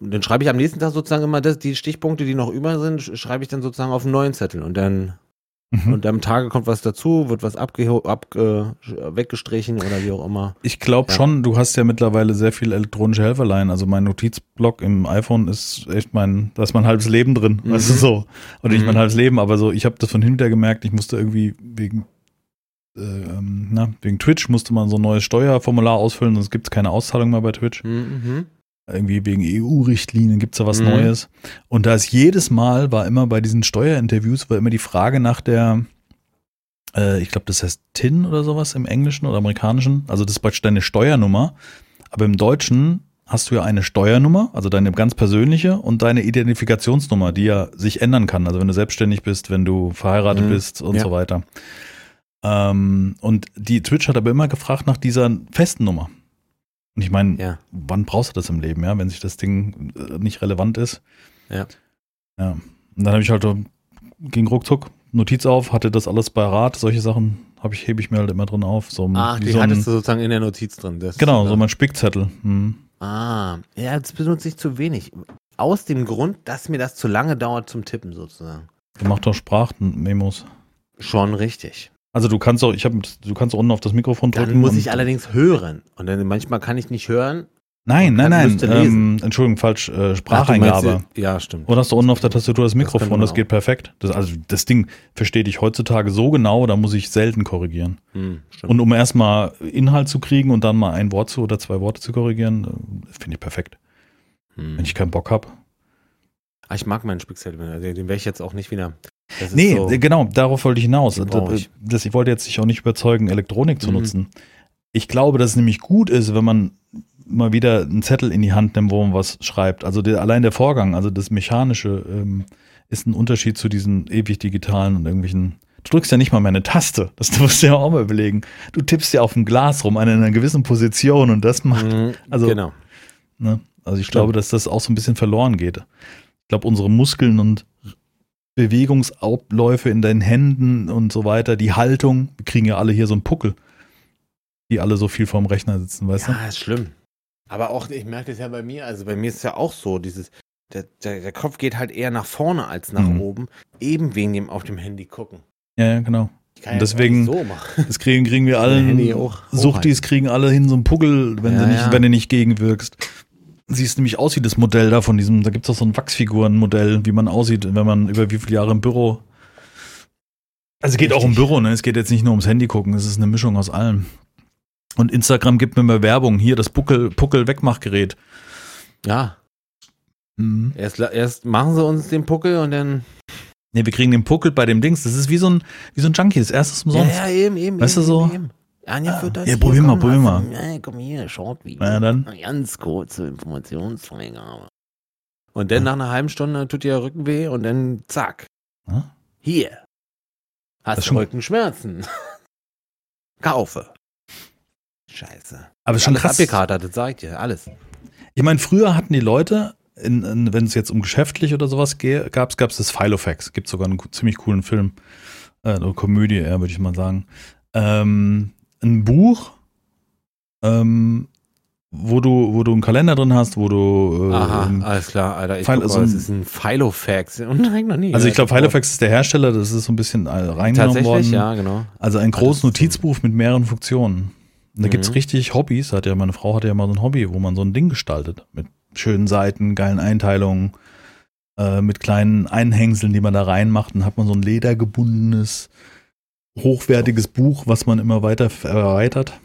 dann schreibe ich am nächsten Tag sozusagen immer das, die Stichpunkte, die noch über sind, sch- schreibe ich dann sozusagen auf einen neuen Zettel. Und dann Mhm. und am Tage kommt was dazu, wird was abgeho abge weggestrichen oder wie auch immer. Ich glaube Ja. schon, du hast ja mittlerweile sehr viel elektronische Helferlein. Also mein Notizblock im iPhone ist echt mein, da ist mein halbes Leben drin, Mhm. du so. Oder nicht mein Mhm. halbes Leben, aber so, ich habe das von hinterher gemerkt, ich musste irgendwie wegen, äh, ähm, na, wegen Twitch musste man so ein neues Steuerformular ausfüllen, sonst gibt es keine Auszahlung mehr bei Twitch. Mhm. Irgendwie wegen EU-Richtlinien gibt es da was Mhm. Neues. Und da ist jedes Mal, war immer bei diesen Steuerinterviews, war immer die Frage nach der, äh, ich glaube, das heißt TIN oder sowas im Englischen oder Amerikanischen. Also das ist praktisch deine Steuernummer. Aber im Deutschen hast du ja eine Steuernummer, also deine ganz persönliche und deine Identifikationsnummer, die ja sich ändern kann. Also wenn du selbstständig bist, wenn du verheiratet Mhm. bist und Ja. so weiter. Ähm, und die Twitch hat aber immer gefragt nach dieser festen Nummer. Und ich meine, Ja. wann brauchst du das im Leben, ja, wenn sich das Ding äh, nicht relevant ist? Ja. Ja. Und dann habe ich halt, so- ging ruckzuck, Notiz auf, hatte das alles bei Rat, solche Sachen habe ich, hebe ich mir halt immer drin auf. So, Ach, die so ein, hattest du sozusagen in der Notiz drin. Das, Genau, so mein Spickzettel. Hm. Ah, ja, das benutze ich zu wenig. Aus dem Grund, dass mir das zu lange dauert zum Tippen sozusagen. Gemacht doch Sprachmemos. Schon richtig. Also du kannst auch, ich habe, du kannst unten auf das Mikrofon drücken. Dann muss und- ich allerdings hören. Und dann manchmal kann ich nicht hören. Nein, nein, nein. Ähm, Entschuldigung, falsch. Äh, Ach, Spracheingabe. meinst, Ja, stimmt. Oder hast du unten auf der Tastatur das Das Mikrofon, man das, geht perfekt. Das, also das Ding verstehe ich heutzutage so genau, da muss ich selten korrigieren. Hm. Und um erstmal Inhalt zu kriegen und dann mal ein Wort zu oder zwei Worte zu korrigieren, äh, finde ich perfekt. Hm. Wenn ich keinen Bock habe. Ah, ich mag meinen Spickzettel. Also den werde ich jetzt auch nicht wieder. Nee, so, genau, darauf wollte ich hinaus. Ich. Das, ich wollte jetzt sich auch nicht überzeugen, Elektronik zu Mhm. nutzen. Ich glaube, dass es nämlich gut ist, wenn man mal wieder einen Zettel in die Hand nimmt, wo man was schreibt. Also der, allein der Vorgang, also das Mechanische, ähm, ist ein Unterschied zu diesen ewig digitalen und irgendwelchen. Du drückst ja nicht mal mehr eine Taste. Das musst du ja auch mal überlegen. Du tippst ja auf ein Glas rum, in einer gewissen Position und das macht. Mhm, also- genau. Ne? Also ich Stimmt. glaube, dass das auch so ein bisschen verloren geht. Ich glaube, unsere Muskeln und Bewegungsabläufe in den Händen und so weiter, die Haltung, wir kriegen ja alle hier so einen Puckel, die alle so viel vorm Rechner sitzen, weißt Ja, ist schlimm. Aber auch, ich merke das ja bei mir, also bei mir ist es ja auch so, dieses, der, der, der Kopf geht halt eher nach vorne als nach Mhm. oben, eben wegen dem auf dem Handy gucken. du? Ja, ja, genau. Und ja deswegen- so machen. Das kriegen, kriegen wir alle. Suchtis kriegen alle hin so einen Puckel, wenn, Ja, du nicht, ja. wenn du nicht gegenwirkst. Siehst nämlich aus wie das Modell da von diesem, da gibt es auch so ein Wachsfigurenmodell, wie man aussieht, wenn man über wie viele Jahre im Büro. Also es geht auch um Richtig. Büro, ne? Es geht jetzt nicht nur ums Handy gucken, es ist eine Mischung aus allem. Und Instagram gibt mir mehr Werbung. Hier das Puckel, Puckel-Wegmachgerät. Ja, Mhm. erst, erst machen sie uns den Puckel und dann. Ne, wir kriegen den Puckel bei dem Dings. Das ist wie so ein, wie so ein Junkie, das erste umsonst. Ja, ja, eben, eben. Weißt eben, du so? Eben. Anja führt das Ja, probier mal, komm, probier du- mal. Ja, komm hier, Short-Video. Na ja, dann. Ganz kurze Informationsfreigabe. Und dann nach einer halben Stunde tut dir der Rücken weh und dann zack. Ja. Hier. Hast ist du schon- Rückenschmerzen. Kaufe. Scheiße. Aber ist schon alles krass. abgekatert, das sag ich dir, alles. Ich meine, früher hatten die Leute, in, in, wenn es jetzt um geschäftlich oder sowas gab, gab es das Filofax. Gibt sogar einen ziemlich coolen Film, äh, eine Komödie, eher, würde ich mal sagen. Ähm, ein Buch, ähm, wo du, wo du einen Kalender drin hast, wo du. Äh, Aha, alles klar, Alter. Ich guck mal, das ist ein Filofax. Und noch nie. Also ich glaube, Filofax ist der Hersteller, das ist so ein bisschen reingenommen worden. ja, genau. Also ein großes Notizbuch mit mehreren Funktionen. Und da mhm. gibt's richtig Hobbys. Hat ja, meine Frau hatte ja mal so ein Hobby, wo man so ein Ding gestaltet. Mit schönen Seiten, geilen Einteilungen, äh, mit kleinen Einhängseln, die man da reinmacht. Dann hat man so ein ledergebundenes, hochwertiges Buch, was man immer weiter erweitert.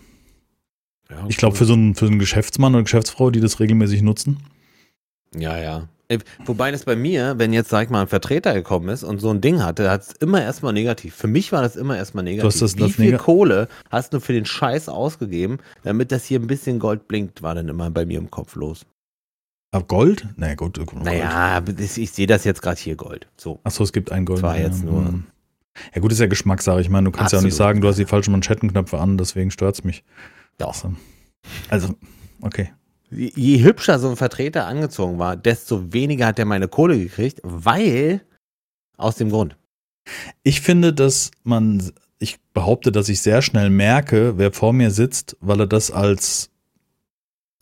Ja, ich glaube, für, so einen, für einen Geschäftsmann oder Geschäftsfrau, die das regelmäßig nutzen. Ja, ja. Äh, wobei das bei mir, wenn jetzt, sag ich mal, ein Vertreter gekommen ist und so ein Ding hatte, hat es immer erstmal negativ. Für mich war das immer erstmal negativ. Du hast das, Wie das viel Kohle hast du für den Scheiß ausgegeben, damit das hier ein bisschen Gold blinkt, war dann immer bei mir im Kopf los. Aber Gold? Naja, gut. Gold. Naja, ich, ich sehe das jetzt gerade hier Gold. So. Achso, es gibt ein Gold. Das war jetzt nur. Ja, gut, ist ja Geschmackssache. Ich meine, du kannst Absolut. ja auch nicht sagen, du hast die falschen Manschettenknöpfe an, deswegen stört es mich. Doch. Also, okay. Je hübscher so ein Vertreter angezogen war, desto weniger hat er meine Kohle gekriegt, weil aus dem Grund. Ich finde, dass man, ich behaupte, dass ich sehr schnell merke, wer vor mir sitzt, weil er das als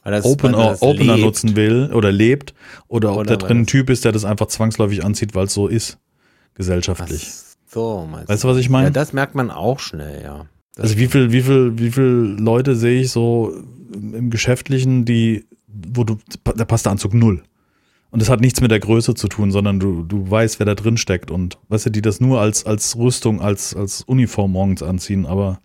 das, Opener, Opener nutzen will oder lebt oder, oder ob da drin ein Typ ist, der das einfach zwangsläufig anzieht, weil es so ist, gesellschaftlich. Ach so, meinst Weißt du, was ich meine? Ja, das merkt man auch schnell, ja. Das also wie viel, wie viel, wie viel Leute sehe ich so im Geschäftlichen, die, wo du, da passt der Anzug null. Und das hat nichts mit der Größe zu tun, sondern du, du weißt, wer da drin steckt und weißt du, die das nur als, als Rüstung, als, als Uniform morgens anziehen, aber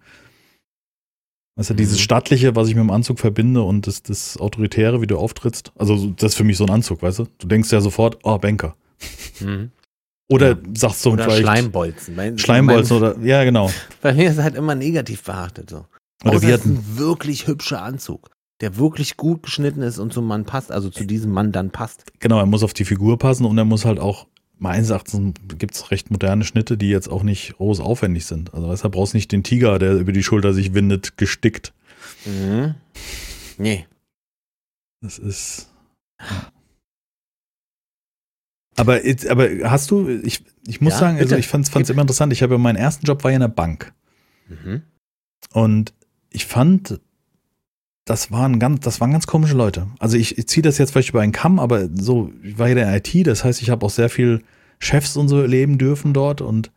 weißt du, mhm. dieses Stattliche, was ich mit dem Anzug verbinde und das, das Autoritäre, wie du auftrittst, also das ist für mich so ein Anzug, weißt du? Du denkst ja sofort, oh, Banker. Mhm. Oder ja. sagst du oder vielleicht Schleimbolzen. Bei, Schleimbolzen oder ja genau. Bei mir ist es halt immer negativ behaftet so. Oder Außer wir hatten ein wirklich hübscher Anzug, der wirklich gut geschnitten ist und zum Mann passt, also zu diesem Mann dann passt. Genau, er muss auf die Figur passen und er muss halt auch meines Erachtens gibt es recht moderne Schnitte, die jetzt auch nicht groß aufwendig sind. Also deshalb brauchst du nicht den Tiger, der über die Schulter sich windet, gestickt. Mhm. Nee. Das ist. Aber, aber hast du, ich, ich muss ja, sagen, also ich fand es immer interessant. Ich habe meinen ersten Job war ja in der Bank. Mhm. Und ich fand, das waren ganz, das waren ganz komische Leute. Also ich, ich ziehe das jetzt vielleicht über einen Kamm, aber so, ich war ja der IT, das heißt, ich habe auch sehr viel Chefs und so leben dürfen dort und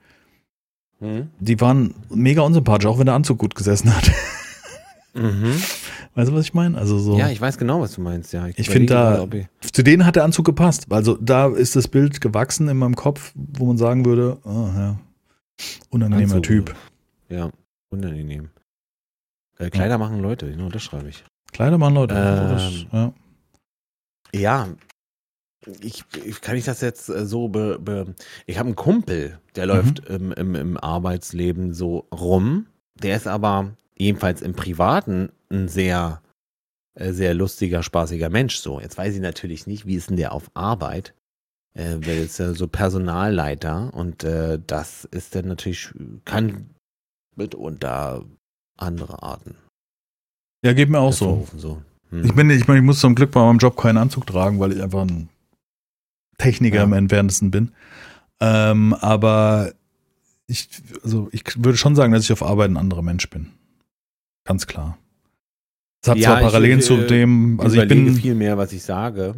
mhm. die waren mega unsympathisch, auch wenn der Anzug gut gesessen hat. Mhm. Weißt du, was ich meine? Also so. Ja, ich weiß genau, was du meinst. Ja, ich, ich finde da, zu denen hat der Anzug gepasst. Also da ist das Bild gewachsen in meinem Kopf, wo man sagen würde, oh, ja, unangenehmer Anzug, Typ. Ja, unangenehm. Äh, Kleider ja. machen Leute, nur das schreibe ich. Kleider machen Leute. Ähm, ja. ja, ich, ich, kann ich das jetzt äh, so be, be ich habe einen Kumpel, der mhm. läuft im, im, im Arbeitsleben so rum. Der ist aber jedenfalls im Privaten ein sehr, äh, sehr lustiger, spaßiger Mensch. So, jetzt weiß ich natürlich nicht, wie ist denn der auf Arbeit? Äh, der ist ja so Personalleiter und äh, das ist dann natürlich, kann mitunter andere Arten. Ja, geht mir auch so. so. Hm. Ich bin, ich meine, ich muss zum Glück bei meinem Job keinen Anzug tragen, weil ich einfach ein Techniker ja. im entferntesten bin. Ähm, aber ich, also ich würde schon sagen, dass ich auf Arbeit ein anderer Mensch bin. Ganz klar. Es hat ja, zwar Parallelen ich, zu äh, dem, also ich bin viel mehr, was ich sage,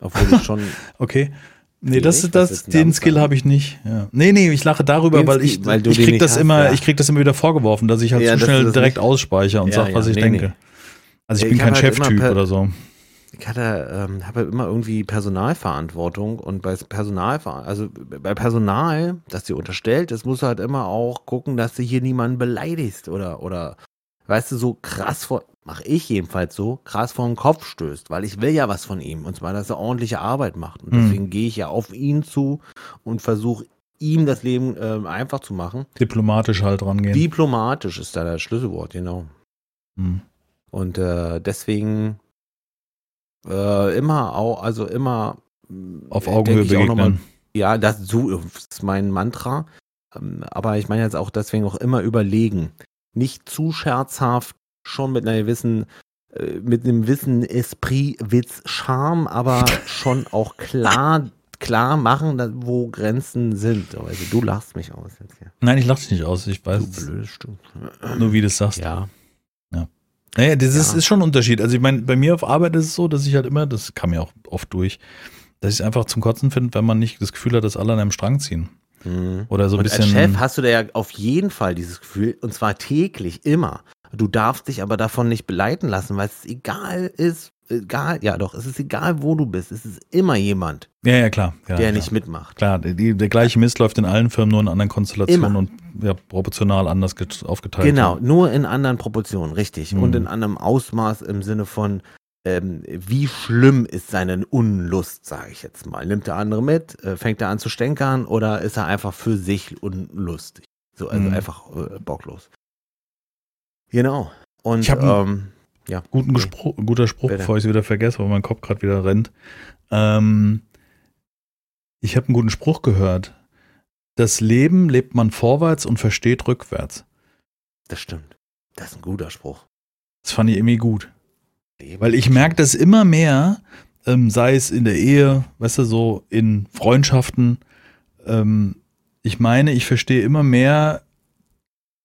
obwohl ich schon. okay. Nee, das, das, das den Skill habe ich nicht. Ja. Nee, nee, ich lache darüber, den weil ich, weil ich krieg das hast, immer, ja. ich krieg das immer wieder vorgeworfen, dass ich halt ja, zu schnell direkt nicht. ausspeichere und ja, sag, was ich nee, denke. Nee. Also ich, ich bin kein halt Cheftyp oder so. Ich hatte, ähm, habe halt immer irgendwie Personalverantwortung und bei Personalver also bei Personal, das dir unterstellt, das musst du halt immer auch gucken, dass du hier niemanden beleidigst oder oder weißt du, so krass vor, mache ich jedenfalls so, krass vor den Kopf stößt, weil ich will ja was von ihm. Und zwar, dass er ordentliche Arbeit macht. Und deswegen mhm. gehe ich ja auf ihn zu und versuche ihm das Leben äh, einfach zu machen. Diplomatisch halt rangehen. Diplomatisch ist da das Schlüsselwort, genau. Mhm. Und äh, deswegen äh, immer auch, also immer auf Augenhöhe begegnen. Mal, ja, das, das ist mein Mantra. Ähm, aber ich meine jetzt auch deswegen auch immer überlegen nicht zu scherzhaft, schon mit einer gewissen, äh, mit einem gewissen Esprit, Witz, Charme, aber schon auch klar, klar machen, wo Grenzen sind. Also du lachst mich aus jetzt hier. Nein, ich lach dich nicht aus. Ich weiß. Du blödes Stück. Nur wie du es sagst. Ja. Ja. Naja, das ist, ist schon ein Unterschied. Also ich meine, bei mir auf Arbeit ist es so, dass ich halt immer, das kam ja auch oft durch, dass ich es einfach zum Kotzen finde, wenn man nicht das Gefühl hat, dass alle an einem Strang ziehen. Mhm. Oder so ein Und bisschen. als Chef hast du da ja auf jeden Fall dieses Gefühl, und zwar täglich, immer. Du darfst dich aber davon nicht beleiten lassen, weil es egal ist, egal, ja doch, es ist egal, wo du bist, es ist immer jemand, ja, ja, klar. Ja, der klar. nicht mitmacht. Klar, die, der gleiche Mist läuft in allen Firmen, nur in anderen Konstellationen Immer. und ja, proportional anders get- aufgeteilt. Genau, nur in anderen Proportionen, richtig. Mhm. Und in anderem Ausmaß im Sinne von, ähm, wie schlimm ist seine Unlust, sage ich jetzt mal. Nimmt der andere mit, äh, fängt er an zu stänkern oder ist er einfach für sich unlustig? So, also Mhm. einfach äh, bocklos. Genau. Und Ich hab einen ähm, ja. Guten Okay. Gespro guter Spruch, Bitte. bevor ich es wieder vergesse, weil mein Kopf gerade wieder rennt. Ähm, ich habe einen guten Spruch gehört. Das Leben lebt man vorwärts und versteht rückwärts. Das stimmt. Das ist ein guter Spruch. Das fand ich irgendwie gut. Weil ich merke das immer mehr, ähm, sei es in der Ehe, weißt du, so in Freundschaften. Ähm, ich meine, ich verstehe immer mehr,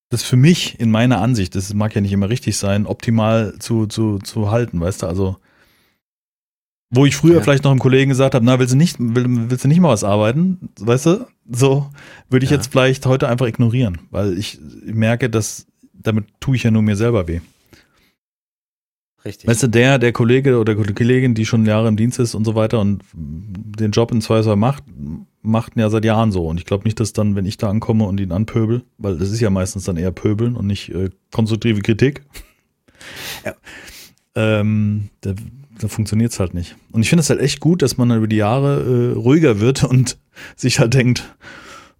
das für mich in meiner Ansicht, das mag ja nicht immer richtig sein, optimal zu, zu, zu halten, weißt du, also wo ich früher Ja. vielleicht noch einem Kollegen gesagt habe, na, willst du nicht, will, willst du nicht mal was arbeiten, weißt du, so würde ich Ja. jetzt vielleicht heute einfach ignorieren, weil ich merke, dass damit tue ich ja nur mir selber weh. Richtig. Weißt du, der, der Kollege oder die Kollegin, die schon Jahre im Dienst ist und so weiter und den Job in Zweifelsfall macht, macht ihn ja seit Jahren so. Und ich glaube nicht, dass dann, wenn ich da ankomme und ihn anpöbel, weil das ist ja meistens dann eher Pöbeln und nicht äh, konstruktive Kritik. Ja. Ähm, da da funktioniert es halt nicht. Und ich finde es halt echt gut, dass man dann über die Jahre äh, ruhiger wird und sich halt denkt,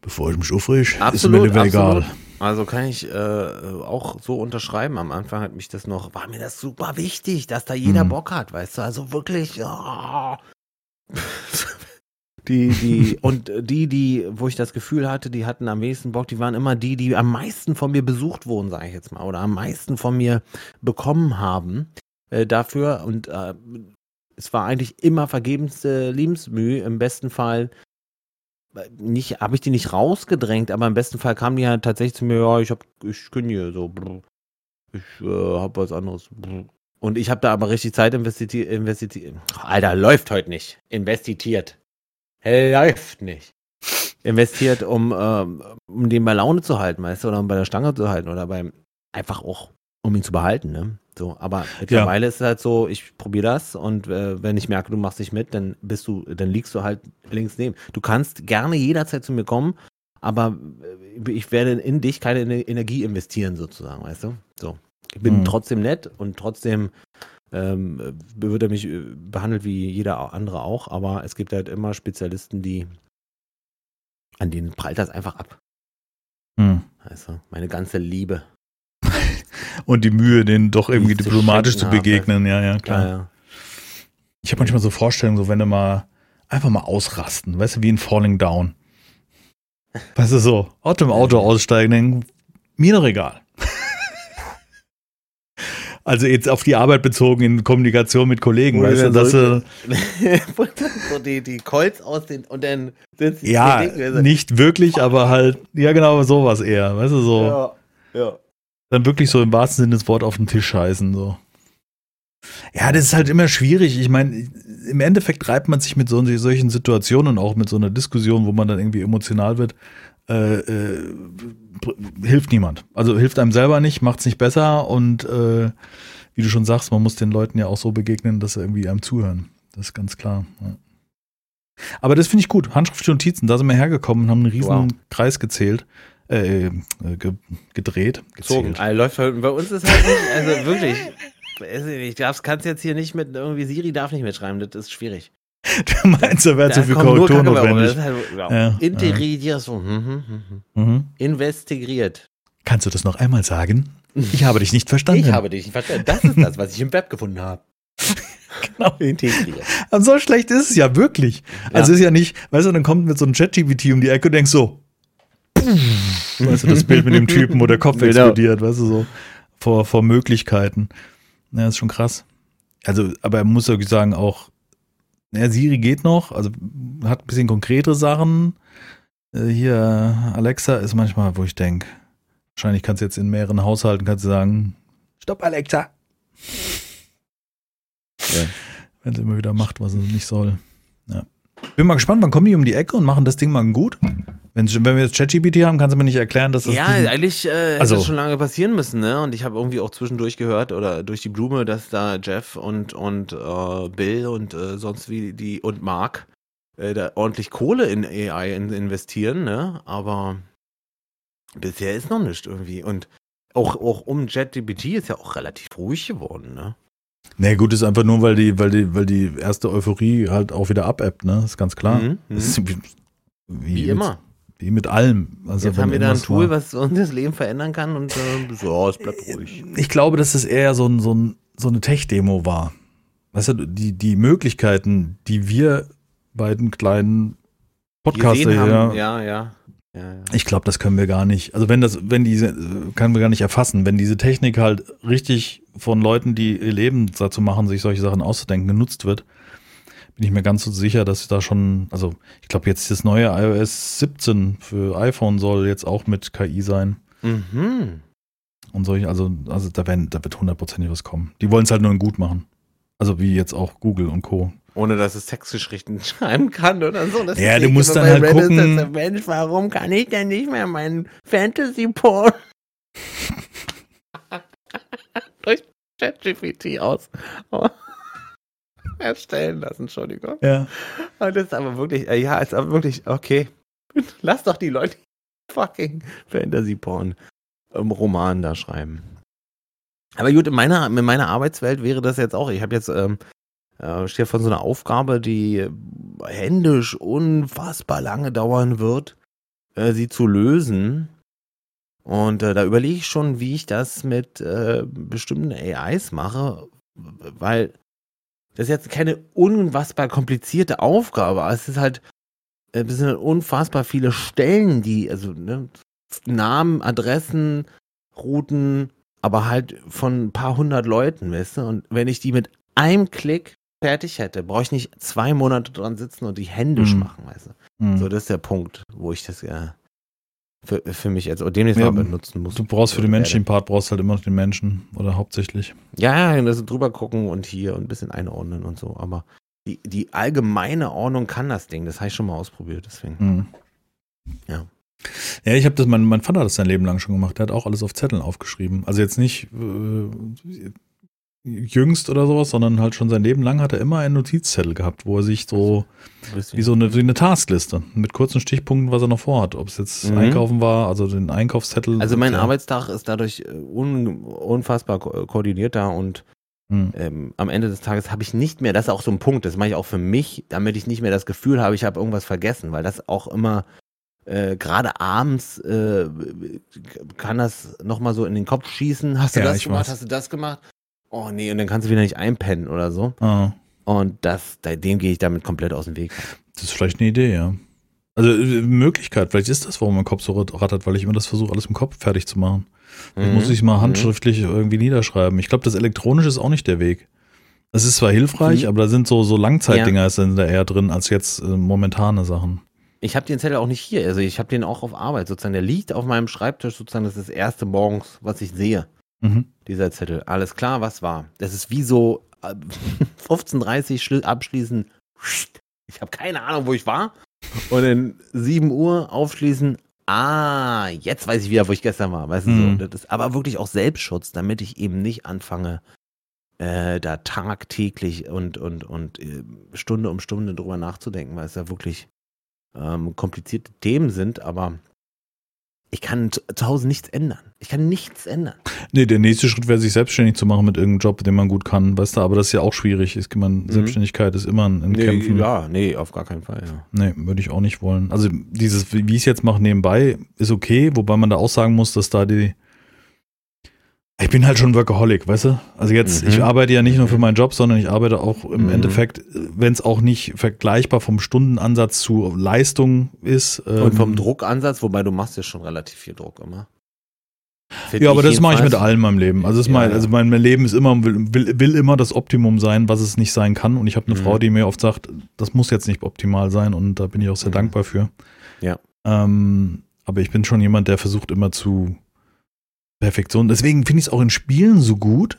bevor ich mich aufreg, ist mir lieber egal. Also kann ich äh, auch so unterschreiben. Am Anfang hat mich das noch, war mir das super wichtig, dass da jeder Mhm. Bock hat, weißt du? Also wirklich, ja. Die, die, und die, die, wo ich das Gefühl hatte, die hatten am wenigsten Bock, die waren immer die, die am meisten von mir besucht wurden, sage ich jetzt mal, oder am meisten von mir bekommen haben äh, dafür. Und äh, es war eigentlich immer vergebenste Liebensmühe. Im besten Fall nicht, habe ich die nicht rausgedrängt, aber im besten Fall kamen die ja tatsächlich zu mir, ja, ich hab, ich kündige, so, ich äh, hab was anderes. Und ich habe da aber richtig Zeit investiert, investiert. Alter, läuft heute nicht. Investiert. Läuft nicht. Investiert, um, ähm, um den bei Laune zu halten, weißt du, oder um bei der Stange zu halten oder beim, einfach auch, um ihn zu behalten, ne? So, aber mittlerweile ist es halt so, ich probiere das und äh, wenn ich merke, du machst nicht mit, dann bist du, dann liegst du halt links neben. Du kannst gerne jederzeit zu mir kommen, aber äh, ich werde in dich keine Ener- Energie investieren, sozusagen, weißt du? So. Ich bin Mhm. trotzdem nett und trotzdem ähm, wird er mich äh, behandelt wie jeder andere auch, aber es gibt halt immer Spezialisten, die an denen prallt das einfach ab. Hm. Weißt du? Meine ganze Liebe. Und die Mühe, denen doch irgendwie diplomatisch zu begegnen, ja, ja, klar. Ja, ja. Ich habe manchmal so Vorstellungen, so wenn du mal einfach mal ausrasten, weißt du, wie in Falling Down. Weißt du, so, aus dem Auto aussteigen, denken, mir doch egal. Also jetzt auf die Arbeit bezogen in Kommunikation mit Kollegen, du weißt du, dass so- so die, die Colts aus den und dann sind sie ja, die Dinge- nicht wirklich, aber halt, ja genau, sowas eher, weißt du, so, Ja, ja. Dann wirklich so im wahrsten Sinne des Wortes auf den Tisch scheißen, so. Ja, das ist halt immer schwierig. Ich meine, im Endeffekt reibt man sich mit so, solchen Situationen auch mit so einer Diskussion, wo man dann irgendwie emotional wird, äh, äh, hilft niemand. Also hilft einem selber nicht, macht es nicht besser und äh, wie du schon sagst, man muss den Leuten ja auch so begegnen, dass sie irgendwie einem zuhören. Das ist ganz klar. Ja. Aber das finde ich gut. Handschriftliche Notizen, da sind wir hergekommen und haben einen riesen Wow. Kreis gezählt, äh, äh, ge gedreht. Gezogen. Also läuft halt, bei uns ist halt nicht, also wirklich, weiß ich darfst, kannst jetzt hier nicht mit, irgendwie Siri darf nicht mitschreiben, das ist schwierig. Du meinst, da wäre zu viel Korrektur notwendig. Das ist halt, ja. Ja, Integriert, so, hm, hm, hm, hm. Mhm. investigriert. Kannst du das noch einmal sagen? Ich habe dich nicht verstanden. Ich habe dich nicht verstanden. Das ist das, was ich im Web gefunden habe. Genau. Integriert. Aber so schlecht ist es ja wirklich. Also Ja. ist ja nicht, weißt du, dann kommt mit so einem ChatGPT um die Ecke und denkst so, weißt du, das Bild mit dem Typen, wo der Kopf Genau. explodiert, weißt du, so vor, vor Möglichkeiten. Ja, ist schon krass. Also, aber er muss wirklich sagen, auch, ja, Siri geht noch, also hat ein bisschen konkretere Sachen. Äh, Hier, Alexa ist manchmal, wo ich denke, wahrscheinlich kannst du jetzt in mehreren Haushalten kannst du sagen, stopp Alexa, Ja. Wenn sie immer wieder macht, was sie nicht soll. Ja. Bin mal gespannt, wann kommen die um die Ecke und machen das Ding mal gut? Wenn, wenn wir jetzt ChatGPT haben, kannst du mir nicht erklären, dass das. Ja, eigentlich äh, hätte Also- das schon lange passieren müssen, ne? Und ich habe irgendwie auch zwischendurch gehört oder durch die Blume, dass da Jeff und und äh, Bill und äh, sonst wie die und Mark äh, da ordentlich Kohle in AI in, investieren, ne? Aber bisher ist noch nicht irgendwie. Und auch, auch um ChatGPT ist ja auch relativ ruhig geworden, ne? Nee, gut, ist einfach nur, weil die, weil die, weil die erste Euphorie halt auch wieder abebbt, ne? Ist ganz klar. Mhm, ist wie, Wie mit, immer. Wie mit allem. Also Jetzt haben wir da ein Tool, war- was uns das Leben verändern kann und äh, so, es bleibt ruhig. Ich glaube, dass es eher so, ein, so, ein, so eine Tech-Demo war. Weißt du, die, die Möglichkeiten, die wir beiden kleinen Podcaster hier, haben, ja, ja. ja, ja. ich glaube, das können wir gar nicht. Also wenn das, wenn diese, äh, können wir gar nicht erfassen, wenn diese Technik halt richtig von Leuten, die ihr Leben dazu machen, sich solche Sachen auszudenken, genutzt wird, bin ich mir ganz so sicher, dass da schon, also ich glaube jetzt das neue iOS 17 für iPhone soll jetzt auch mit KI sein. Mhm. Und solche, also, also da, werden, da wird hundertprozentig was kommen. Die wollen es halt nur in gut machen. Also wie jetzt auch Google und Co. Ohne dass es Textgeschichten schreiben kann oder so. Das Ja, du musst dann halt Reddit, gucken- Mensch, warum kann ich denn nicht mehr meinen Fantasy-Porn ChatGPT aus erstellen lassen, Entschuldigung. Ja. Und das ist aber wirklich, äh, ja, ist aber wirklich, okay. Lass doch die Leute fucking Fantasy-Porn im Roman da schreiben. Aber gut, in meiner, in meiner Arbeitswelt wäre das jetzt auch. Ich habe jetzt, ähm, äh, stehe vor so einer Aufgabe, die händisch unfassbar lange dauern wird, äh, sie zu lösen. Und äh, da überlege ich schon, wie ich das mit äh, bestimmten AIs mache, weil das ist jetzt keine unfassbar komplizierte Aufgabe, aber es ist halt, äh, es sind halt unfassbar viele Stellen, die, also ne, Namen, Adressen, Routen, aber halt von ein paar hundert Leuten, weißt du? Und wenn ich die mit einem Klick fertig hätte, brauche ich nicht zwei Monate dran sitzen und die händisch Mhm. machen, weißt du? Hm. So, das ist der Punkt, wo ich das ja für, für mich jetzt oder demnächst Ja, mal benutzen muss. Du brauchst für den Werde. menschlichen Part brauchst halt immer noch den Menschen oder hauptsächlich. Ja, ja, das drüber gucken und hier und ein bisschen einordnen und so. Aber die, die allgemeine Ordnung kann das Ding. Das habe ich schon mal ausprobiert, deswegen. Hm. Ja. Ja, ich habe das, mein, mein Vater hat das sein Leben lang schon gemacht. Der hat auch alles auf Zetteln aufgeschrieben. Also jetzt nicht äh, jüngst oder sowas, sondern halt schon sein Leben lang hat er immer einen Notizzettel gehabt, wo er sich so, wie so eine, wie eine Taskliste mit kurzen Stichpunkten, was er noch vorhat. Ob es jetzt Mhm. Einkaufen war, also den Einkaufszettel. Also mein ja. Arbeitstag ist dadurch äh, un, unfassbar ko koordinierter und Hm. ähm, am Ende des Tages habe ich nicht mehr, das ist auch so ein Punkt, das mache ich auch für mich, damit ich nicht mehr das Gefühl habe, ich habe irgendwas vergessen, weil das auch immer äh, gerade abends äh, kann das nochmal so in den Kopf schießen. Hast du Ja, das gemacht? weiß. Hast du das gemacht? Oh nee, und dann kannst du wieder nicht einpennen oder so. Ah, Und das, da- dem gehe ich damit komplett aus dem Weg. das ist vielleicht eine Idee, ja. Also äh, Möglichkeit, vielleicht ist das, warum mein Kopf so rattert, weil ich immer das versuche, alles im Kopf fertig zu machen. Ich muss ich mal Mhm. handschriftlich irgendwie niederschreiben. Ich glaube, das Elektronische ist auch nicht der Weg. Das ist zwar hilfreich, Wie? aber da sind so, so Langzeitdinger sind da eher drin als jetzt äh, momentane Sachen. Ich habe den Zettel auch nicht hier. Also ich habe den auch auf Arbeit sozusagen. Der liegt auf meinem Schreibtisch sozusagen. Das ist das erste morgens, was ich sehe. Mhm. Dieser Zettel. Alles klar, was war? Das ist wie so äh, 15.30 Schli- abschließen. Ich habe keine Ahnung, wo ich war. Und in 7 Uhr aufschließen. Ah, jetzt weiß ich wieder, wo ich gestern war. Weißt du, Mhm. so. Das ist aber wirklich auch Selbstschutz, damit ich eben nicht anfange, äh, da tagtäglich und, und, und äh, Stunde um Stunde drüber nachzudenken, weil es ja wirklich ähm, komplizierte Themen sind, aber ich kann zu, Hause nichts ändern. Ich kann nichts ändern. Nee, der nächste Schritt wäre, sich selbstständig zu machen mit irgendeinem Job, den man gut kann, weißt du, aber das ist ja auch schwierig. Ich meine, Selbstständigkeit ist immer ein, ein Kämpfen. Mhm. ja, nee, auf gar keinen Fall, ja. Nee, würde ich auch nicht wollen. Also dieses, wie ich es jetzt mache nebenbei, ist okay, wobei man da auch sagen muss, dass da die. Ich bin halt schon Workaholic, weißt du? Also jetzt, Mhm. ich arbeite ja nicht nur für meinen Job, sondern ich arbeite auch im Mhm. Endeffekt, wenn es auch nicht vergleichbar vom Stundenansatz zu Leistung ist. Und vom ähm, Druckansatz, wobei du machst ja schon relativ viel Druck immer. Find Ja, aber das mache ich mit allem in meinem Leben. Also, das Ja, mein, also mein Leben ist immer, will, will, will immer das Optimum sein, was es nicht sein kann. Und ich habe eine Mhm. Frau, die mir oft sagt, das muss jetzt nicht optimal sein und da bin ich auch sehr Mhm. dankbar für. Ja. Ähm, aber ich bin schon jemand, der versucht immer zu Perfektion. Deswegen finde ich es auch in Spielen so gut,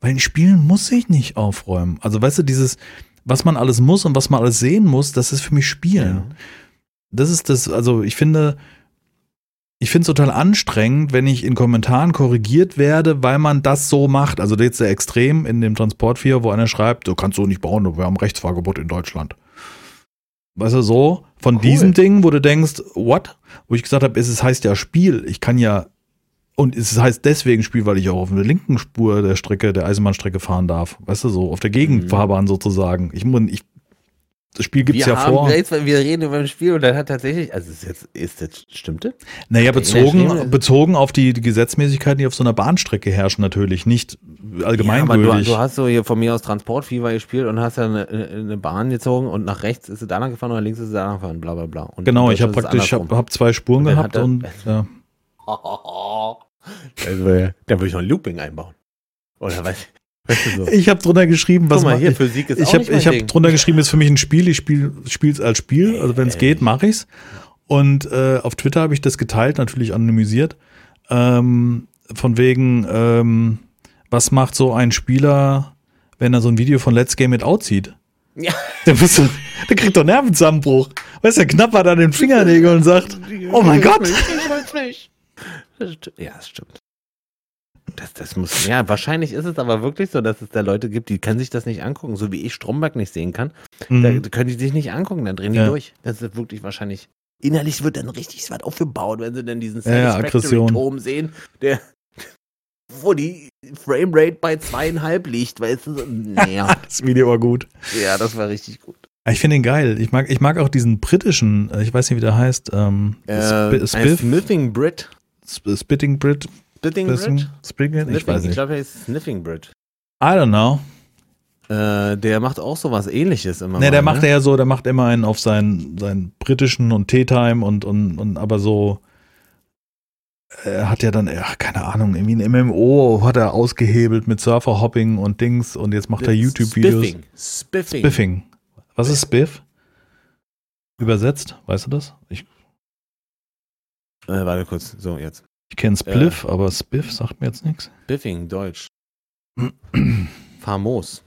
Weil in Spielen muss ich nicht aufräumen. Also weißt du, dieses, was man alles muss und was man alles sehen muss, das ist für mich Spielen. Ja. Das ist das, also ich finde, ich finde es total anstrengend, wenn ich in Kommentaren korrigiert werde, weil man das so macht. Also jetzt sehr extrem in dem Transportvier, wo einer schreibt, du kannst so nicht bauen, wir haben Rechtsfahrgebot in Deutschland. Weißt du, so von Cool. diesem Ding, wo du denkst, what? Wo ich gesagt habe, es heißt ja Spiel. Ich kann ja, und es heißt deswegen Spiel, weil ich auch auf der linken Spur der Strecke, der Eisenbahnstrecke fahren darf. Weißt du, so auf der Gegenfahrbahn sozusagen. Ich muss, ich, das Spiel gibt's wir ja haben vor. Jetzt, wir reden über ein Spiel und dann hat tatsächlich, also ist jetzt, ist das, stimmt das? Naja, bezogen, bezogen auf die, die Gesetzmäßigkeiten, die auf so einer Bahnstrecke herrschen, natürlich, nicht Ja, aber du, allgemeingültig. du hast so hier von mir aus Transportfieber gespielt und hast ja eine, eine Bahn gezogen und nach rechts ist sie da lang gefahren und nach links ist sie da lang gefahren, bla bla bla. Und genau, ich habe es praktisch hab, andersrum. hab zwei Spuren Und gehabt er- und ja. Da würde ich noch ein Looping einbauen. Oder was? Weißt du so? ich habe drunter geschrieben, was Guck mal, ma- hier, ich, Physik ist ich habe nicht ich drunter geschrieben, ist für mich ein Spiel, ich spiele es als Spiel, also wenn es geht, mache ich's. Und äh, auf Twitter habe ich das geteilt, natürlich anonymisiert. Ähm, von wegen, ähm, was macht so ein Spieler, wenn er so ein Video von Let's Game It Out sieht? Ja. Der, doch- der kriegt doch Nervenzusammenbruch. Weißt du, der knappert an den Fingernägeln und sagt, oh mein Gott. Das st- Ja, das stimmt. Das, das muss, ja, wahrscheinlich ist es aber wirklich so, dass es da Leute gibt, die können sich das nicht angucken, so wie ich Stromberg nicht sehen kann. Da Mhm. können die sich nicht angucken, dann drehen die Ja. durch. Das ist wirklich wahrscheinlich. Innerlich wird dann richtig was aufgebaut, wenn sie dann diesen Ja, ja. Satisfactory-Turm sehen, der, wo die Framerate bei zweieinhalb liegt, weißt du? so, Naja, das Video war gut. ja, das war richtig gut. Ich finde ihn geil. Ich mag, ich mag auch diesen britischen, äh, ich weiß nicht, wie der heißt, ähm, Äh, Spiff, Sniffing Brit. Sp Spitting Brit, Splitting Brit? Spriggin? ich weiß ich nicht. glaube, er ist Sniffing Brit. I don't know. Äh, der macht auch sowas ähnliches immer. Ne, der macht ne? ja so, der macht immer einen auf seinen, seinen britischen und Tea Time und, und, und aber so, er hat ja dann, ach, keine Ahnung, irgendwie ein MMO hat er ausgehebelt mit Surfer-Hopping und Dings und jetzt macht er YouTube-Videos. Spiffing. Spiffing. Spiffing. Was ist Spiff? Übersetzt, weißt du das? Ich, Äh, warte kurz, so jetzt. ich kenne Spliff, aber Spiff sagt mir jetzt nichts. Spiffing, Deutsch. Famos.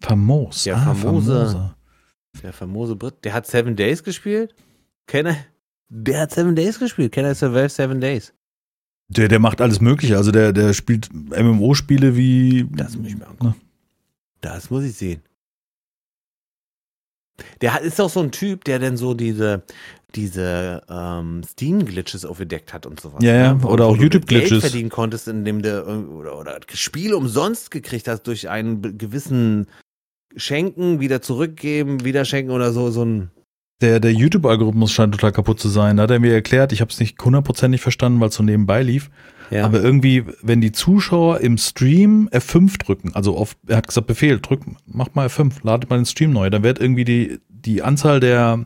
Famos. Der ah, famose- Der famose Brit. Der hat Seven Days gespielt? I? Der hat Seven Days gespielt. I survive Seven Days? Der, der macht alles Mögliche. Also der, der spielt MMO-Spiele wie. Das muss ich mir angucken. Das muss ich sehen. Der hat, ist doch so ein Typ, der dann so diese, diese ähm, Steam-Glitches aufgedeckt hat und sowas. Ja, ja, ne? Oder auch YouTube-Glitches. Geld verdienen konntest, indem du oder, oder Spiele umsonst gekriegt hast durch einen gewissen Schenken, wieder zurückgeben, wieder schenken oder so, so ein. Der, der YouTube-Algorithmus scheint total kaputt zu sein. Da hat er mir erklärt, ich habe es nicht hundertprozentig verstanden, weil es so nebenbei lief. Ja. Aber irgendwie, wenn die Zuschauer im Stream F5 drücken, also auf, er hat gesagt, Befehl, drück, mach mal F5, ladet mal den Stream neu, dann wird irgendwie die, die Anzahl der,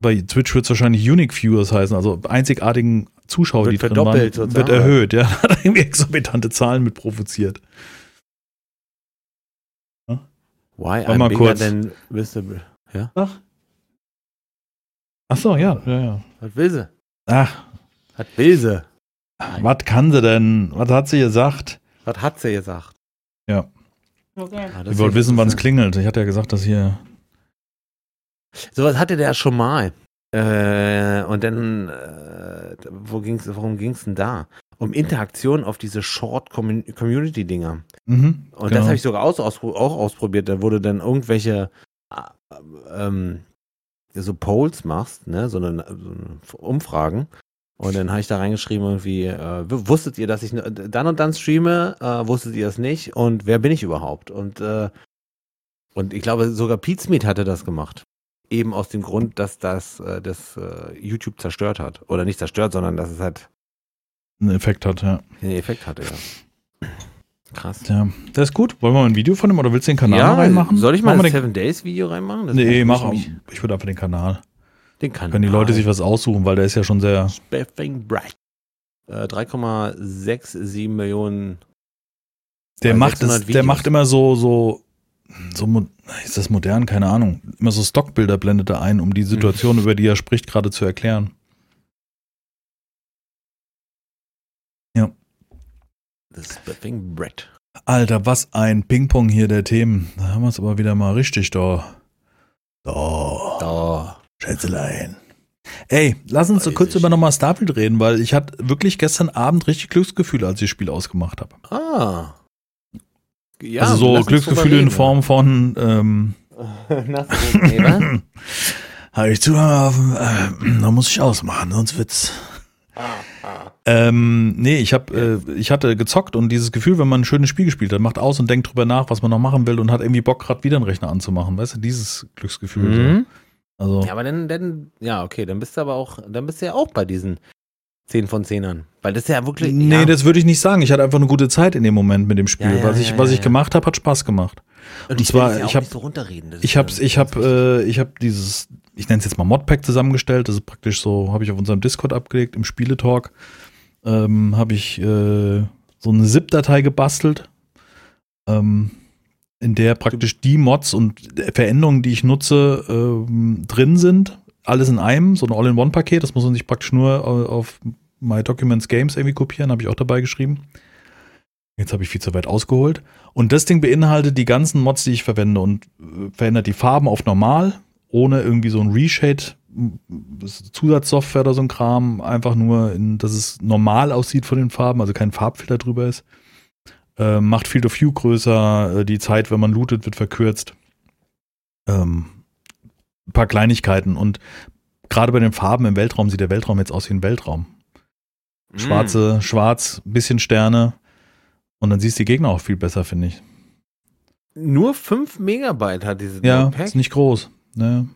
bei Twitch wird es wahrscheinlich Unique Viewers heißen, also einzigartigen Zuschauer, Wird die drin verdoppelt waren, sozusagen. wird erhöht. Ja, hat er irgendwie exorbitante Zahlen mit provoziert. Why Warte I'm mal kurz. than. Ja? Ach so, ja, ja, ja. Was will sie? Ach, Was will sie? Was kann sie denn? Was hat sie gesagt? Was hat sie gesagt? Ja. Ah, das Ich wollte wissen, wann es klingelt. Ich hatte ja gesagt, dass hier. Sowas hatte der schon mal. Äh, und dann, äh, wo ging's, worum ging es denn da? Um Interaktion auf diese Short-Community-Dinger. Mhm, Und genau. das habe ich sogar aus, aus, auch ausprobiert. Da wurde dann irgendwelche äh, ähm, so Polls machst, ne, so eine, so eine Umfragen. Und dann habe ich da reingeschrieben irgendwie, äh, wusstet ihr, dass ich dann und dann streame? Äh, wusstet ihr das nicht? Und wer bin ich überhaupt? Und, äh, und ich glaube, sogar Pete hatte das gemacht. Eben aus dem Grund, dass das, äh, das äh, YouTube zerstört hat. Oder nicht zerstört, sondern dass es halt einen Effekt hat, ja. den Effekt hatte, ja. Krass. ja. Das ist gut. Wollen wir mal ein Video von dem oder willst du den Kanal noch reinmachen? Soll ich mal ein Seven Days Video reinmachen? Das Nee, mach. mich- Ich würde einfach den Kanal. Den kann Können die Leute sich was aussuchen, weil der ist ja schon sehr. Spiffing Bright. Äh, 3,67 Millionen. Der Bei macht 600 es, der macht immer so, so, so, ist das modern? Keine Ahnung. Immer so Stockbilder blendet er ein, um die Situation, über die er spricht, gerade zu erklären. Das Spiffing Bright. Alter, was ein Ping-Pong hier der Themen. Da haben wir es aber wieder mal richtig da. Da. Da. Schätzelein. Ey, lass uns so kurz ich. über nochmal Starfield reden, weil ich hatte wirklich gestern Abend richtig Glücksgefühle, als ich das Spiel ausgemacht habe. Ah. Ja, also so Glücksgefühle in. Form von ähm, was? Habe ich zu, äh, da muss ich ausmachen, sonst wird's. Ah, ah. Ähm, nee, ich hab, äh, ich hatte gezockt und dieses Gefühl, wenn man ein schönes Spiel gespielt hat, macht aus und denkt drüber nach, was man noch machen will und hat irgendwie Bock, gerade wieder einen Rechner anzumachen. Weißt du, dieses Glücksgefühl. Mhm. So. Also, Ja, aber dann, dann, ja, okay, dann bist du aber auch, dann bist du ja auch bei diesen 10 von 10ern. Weil das ist ja wirklich. nee, ja. das würde ich nicht sagen. Ich hatte einfach eine gute Zeit in dem Moment mit dem Spiel. Ja, ja, was ich, was ich gemacht habe, hat Spaß gemacht. und und zwar, ich auch hab- nicht so Ich ja hab's, ich hab, äh, ich hab dieses, ich nenne es jetzt mal Modpack zusammengestellt. Das ist praktisch so, habe ich auf unserem Discord abgelegt, im Spieletalk. Ähm, habe ich äh, so eine ZIP-Datei gebastelt, ähm, in der praktisch die Mods und Veränderungen, die ich nutze, ähm, drin sind. Alles in einem, so ein All-in-One-Paket. Das muss man sich praktisch nur au- auf My Documents Games irgendwie kopieren, habe ich auch dabei geschrieben. Jetzt habe ich viel zu weit ausgeholt. Und das Ding beinhaltet die ganzen Mods, die ich verwende und äh, verändert die Farben auf normal, ohne irgendwie so ein Reshade, Zusatzsoftware oder so ein Kram, einfach nur, in, dass es normal aussieht von den Farben, also kein Farbfilter drüber ist. Äh, macht Field of View größer, äh, die Zeit, wenn man lootet, wird verkürzt. Ähm, ein paar Kleinigkeiten und gerade bei den Farben im Weltraum sieht der Weltraum jetzt aus wie ein Weltraum. Mm. Schwarze, schwarz, bisschen Sterne. Und dann siehst du die Gegner auch viel besser, finde ich. Nur 5 Megabyte hat dieses Ja, Pack. ist nicht groß. Ne?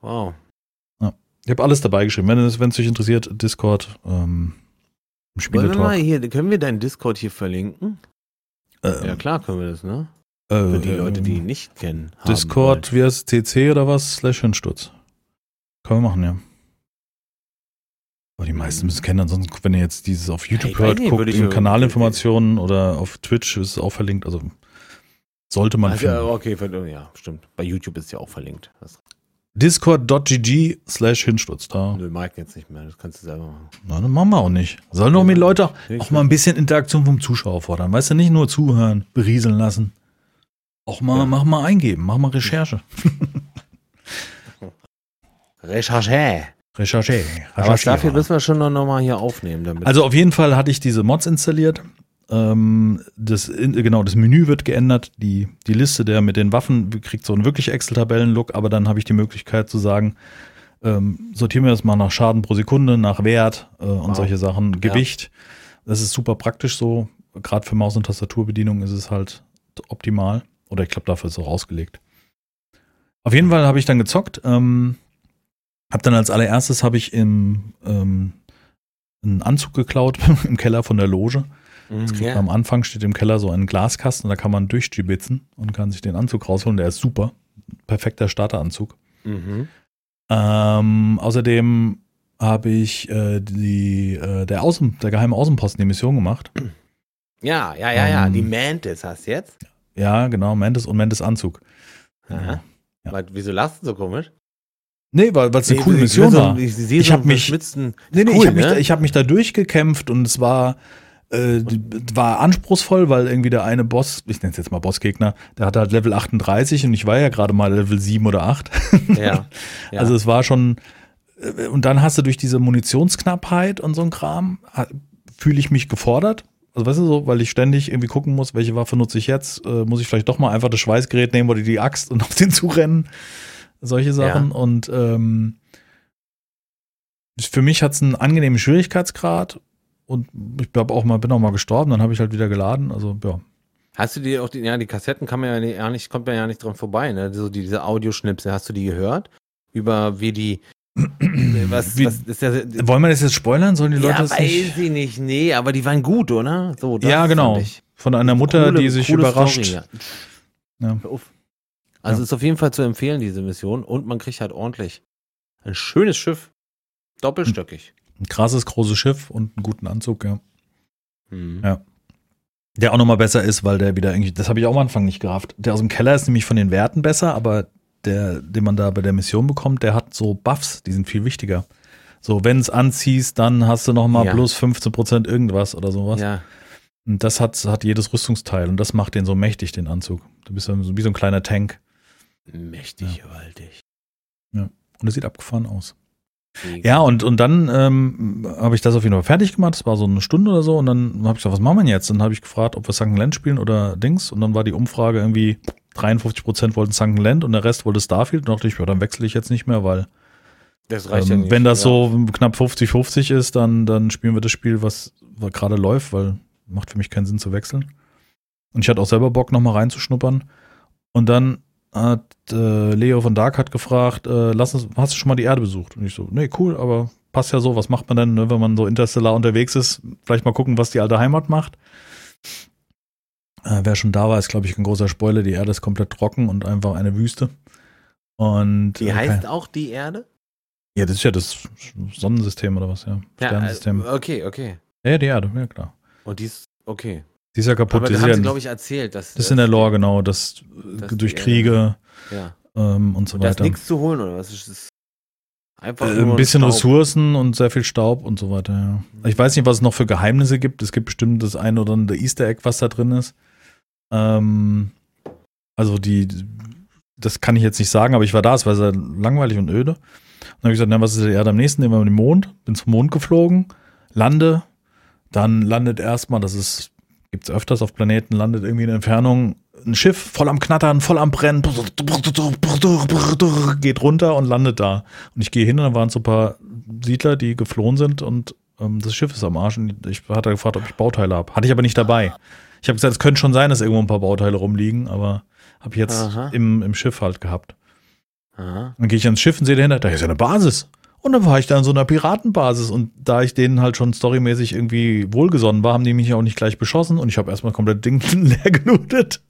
Wow. Ich habe alles dabei geschrieben. Wenn es wenn es dich interessiert, Discord, ähm, im Wollen wir mal Spieletalk. hier, können wir deinen Discord hier verlinken? Äh, Ja, klar können wir das, ne? äh, Für die äh, Leute, die ihn nicht kennen. haben Discord, wie heißt es, CC oder was? Slash Hinsturz. Können wir machen, ja. Aber die meisten müssen es kennen, ansonsten, wenn ihr jetzt dieses auf YouTube weiß hört, nicht, guckt in Kanalinformationen oder auf Twitch ist es auch verlinkt, also sollte man. Also, finden. ja, okay, ja, stimmt. Bei YouTube ist ja auch verlinkt. Das Discord.gg slash Hinsturz, da. nö, Mike jetzt nicht mehr, das kannst du selber machen. Na, dann machen wir auch nicht. Sollen doch die Leute auch, mal ein bisschen Interaktion vom Zuschauer fordern. Weißt du, nicht nur zuhören, berieseln lassen. Auch mal, Ja. mach mal eingeben, mach mal Recherche. Recherche. Recherche. Aber Recherchiere. dafür müssen wir schon noch mal hier aufnehmen. Damit Also auf jeden Fall hatte ich diese Mods installiert. Ähm, das, genau, das Menü wird geändert. Die, die Liste der mit den Waffen kriegt so einen wirklich Excel-Tabellen-Look, aber dann habe ich die Möglichkeit zu sagen, ähm, sortieren wir das mal nach Schaden pro Sekunde, nach Wert äh, und Wow. solche Sachen, Gewicht. Das ist super praktisch so. Gerade für Maus- und Tastaturbedienung ist es halt optimal. Oder ich glaube, dafür ist es auch ausgelegt. Auf jeden Fall habe ich dann gezockt. Ähm, hab dann als allererstes habe ich im ähm, einen Anzug geklaut im Keller von der Loge. Mhm, Das kriegt ja. man Am Anfang steht im Keller so ein Glaskasten, da kann man durchstibitzen und kann sich den Anzug rausholen. Der ist super. Perfekter Starteranzug. Mhm. Ähm, außerdem habe ich äh, die, äh, der, Außen, der geheime Außenposten die Mission gemacht. ja, ja, ja, ja. Ähm, Die Mantis hast du jetzt. Ja, genau, Mendes und Mendes Anzug. Aha. Ja. Weil, wieso lachst du so komisch? Nee, weil es eine Nee, coole ich Mission so- war. Ich, Ich so hab einen mich- Nee, nee, Cool, ich habe mich, ne? da, ich hab mich da durchgekämpft und es war, äh, war anspruchsvoll, weil irgendwie der eine Boss, ich nenne es jetzt mal Bossgegner, der hatte halt Level 38 und ich war ja gerade mal Level 7 oder 8. Ja. ja. Also es war schon, äh, und dann hast du durch diese Munitionsknappheit und so ein Kram, fühle ich mich gefordert. Also weißt du so, weil ich ständig irgendwie gucken muss, welche Waffe nutze ich jetzt, äh, muss ich vielleicht doch mal einfach das Schweißgerät nehmen oder die Axt und auf den zurennen. Solche Sachen. Ja. Und ähm, für mich hat es einen angenehmen Schwierigkeitsgrad und ich hab auch mal, bin auch mal gestorben, dann habe ich halt wieder geladen. Also ja. Hast du die auch, die, ja, die Kassetten kann man ja nicht, ja nicht, kommt man ja nicht dran vorbei, ne? So die, diese Audioschnipsel, hast du die gehört? Über wie die, was, Wie- was ist ja, Wollen wir das jetzt spoilern? Sollen die Leute ja, das weiß nicht? ich nicht, nee, aber die waren gut, oder? So, das Ja, genau. Von einer Mutter, Coole- die sich überrascht. Story, ja. Ja. Also Ja. ist auf jeden Fall zu empfehlen, diese Mission. Und man kriegt halt ordentlich ein schönes Schiff. Doppelstöckig. Ein krasses, großes Schiff und einen guten Anzug, ja. Mhm. Ja. Der auch nochmal besser ist, weil der wieder irgendwie, das habe ich auch am Anfang nicht gerafft. Der aus dem Keller ist nämlich von den Werten besser, aber der, den man da bei der Mission bekommt, der hat so Buffs, die sind viel wichtiger. So, wenn es anziehst, dann hast du nochmal Ja. plus 15% irgendwas oder sowas. Ja. Und das hat, hat jedes Rüstungsteil und das macht den so mächtig, den Anzug. Du bist so, wie so ein kleiner Tank. Mächtig, ja. gewaltig. Ja. Und es sieht abgefahren aus. Ja, und, und dann ähm, habe ich das auf jeden Fall fertig gemacht. Das war so eine Stunde oder so. Und dann habe ich gesagt, was machen wir jetzt? Und dann habe ich gefragt, ob wir Sunken Land spielen oder Dings. Und dann war die Umfrage irgendwie 53 Prozent wollten Sunken Land und der Rest wollte Starfield. Und dachte ich, ja, dann wechsle ich jetzt nicht mehr, weil das reicht ähm, ja nicht, wenn das ja. so knapp 50-50 ist, dann, dann spielen wir das Spiel, was, was gerade läuft, weil macht für mich keinen Sinn zu wechseln. Und ich hatte auch selber Bock, nochmal reinzuschnuppern. Und dann hat äh, Leo von Dark hat gefragt, äh, lass uns, hast du schon mal die Erde besucht? Und ich so, nee, cool, aber passt ja so, was macht man denn, ne, wenn man so interstellar unterwegs ist? Vielleicht mal gucken, was die alte Heimat macht. Äh, wer schon da war, ist, glaube ich, ein großer Spoiler. Die Erde ist komplett trocken und einfach eine Wüste. Und die heißt okay. auch die Erde? Ja, das ist ja das Sonnensystem oder was, ja. ja Sternensystem. Äh, okay, okay. Ja, die Erde, ja klar. Und die ist, okay. Die ist ja kaputt. Aber das haben ja, sie, glaube ich, erzählt. Dass, das ist in der Lore, genau, dass, dass durch Kriege ja. ähm, und so und weiter. Da ist nichts zu holen, oder was ist das? Einfach äh, ein bisschen Staub. Ressourcen und sehr viel Staub und so weiter, ja. Mhm. Ich weiß nicht, was es noch für Geheimnisse gibt. Es gibt bestimmt das ein oder andere Easter Egg, was da drin ist. Ähm, also die, das kann ich jetzt nicht sagen, aber ich war da, es war sehr langweilig und öde. Und dann habe ich gesagt, na, was ist der Erde am nächsten? Nehmen wir den Mond, bin zum Mond geflogen, lande, dann landet erstmal, das ist, gibt es öfters auf Planeten, landet irgendwie in Entfernung ein Schiff voll am Knattern, voll am Brennen, geht runter und landet da. Und ich gehe hin und da waren so ein paar Siedler, die geflohen sind und ähm, das Schiff ist am Arsch. Und ich hatte gefragt, ob ich Bauteile habe. Hatte ich aber nicht dabei. Ich habe gesagt, es könnte schon sein, dass irgendwo ein paar Bauteile rumliegen, aber habe ich jetzt im, im Schiff halt gehabt. Aha. Dann gehe ich ans Schiff und sehe dahinter, da ist ja eine Basis. Und dann war ich da in so einer Piratenbasis und da ich denen halt schon storymäßig irgendwie wohlgesonnen war, haben die mich auch nicht gleich beschossen und ich habe erstmal komplett Ding leer genutet.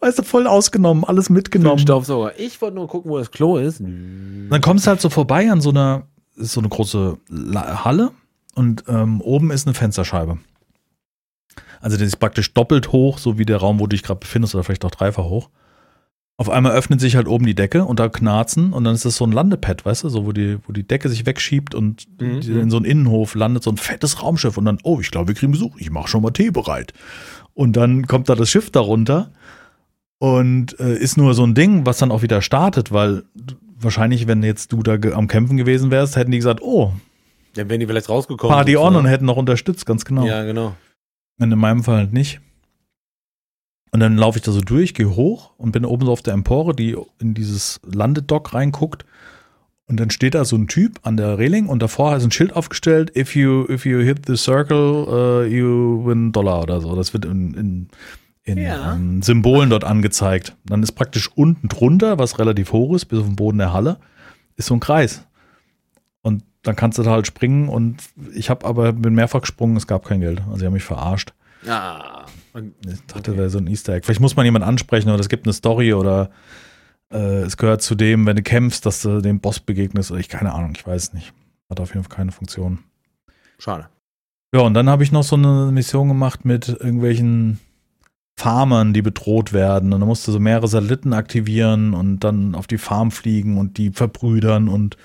Weißt du, voll ausgenommen, alles mitgenommen. Staubsauger. Ich wollte nur gucken, wo das Klo ist. Dann kommst du halt so vorbei an so einer, ist so eine große Halle und ähm, oben ist eine Fensterscheibe. Also das ist praktisch doppelt hoch, so wie der Raum, wo du dich gerade befindest, oder vielleicht auch dreifach hoch. Auf einmal öffnet sich halt oben die Decke und da knarzen und dann ist das so ein Landepad, weißt du, so wo die, wo die Decke sich wegschiebt und mhm. in so einen Innenhof landet so ein fettes Raumschiff und dann, oh, ich glaube, wir kriegen Besuch, ich mache schon mal Tee bereit. Und dann kommt da das Schiff darunter und äh, ist nur so ein Ding, was dann auch wieder startet, weil wahrscheinlich, wenn jetzt du da am Kämpfen gewesen wärst, hätten die gesagt, oh, dann wären die vielleicht rausgekommen. Party on und hätten noch unterstützt, ganz genau. Ja, genau. Und in meinem Fall halt nicht. Und dann laufe ich da so durch, gehe hoch und bin oben so auf der Empore, die in dieses Landedock reinguckt. Und dann steht da so ein Typ an der Reling und davor ist ein Schild aufgestellt, if you, if you hit the circle, uh, you win Dollar oder so. Das wird in, in, in ja. ähm, Symbolen dort angezeigt. Dann ist praktisch unten drunter, was relativ hoch ist, bis auf den Boden der Halle, ist so ein Kreis. Und dann kannst du da halt springen und ich habe aber bin mehrfach gesprungen, es gab kein Geld. Also sie haben mich verarscht. Ah. Ich dachte, okay. wäre so ein Easter Egg. Vielleicht muss man jemanden ansprechen oder es gibt eine Story oder äh, es gehört zu dem, wenn du kämpfst, dass du dem Boss begegnest oder ich keine Ahnung, ich weiß nicht. Hat auf jeden Fall keine Funktion. Schade. Ja, und dann habe ich noch so eine Mission gemacht mit irgendwelchen Farmern, die bedroht werden. Und dann musst du so mehrere Satelliten aktivieren und dann auf die Farm fliegen und die verbrüdern und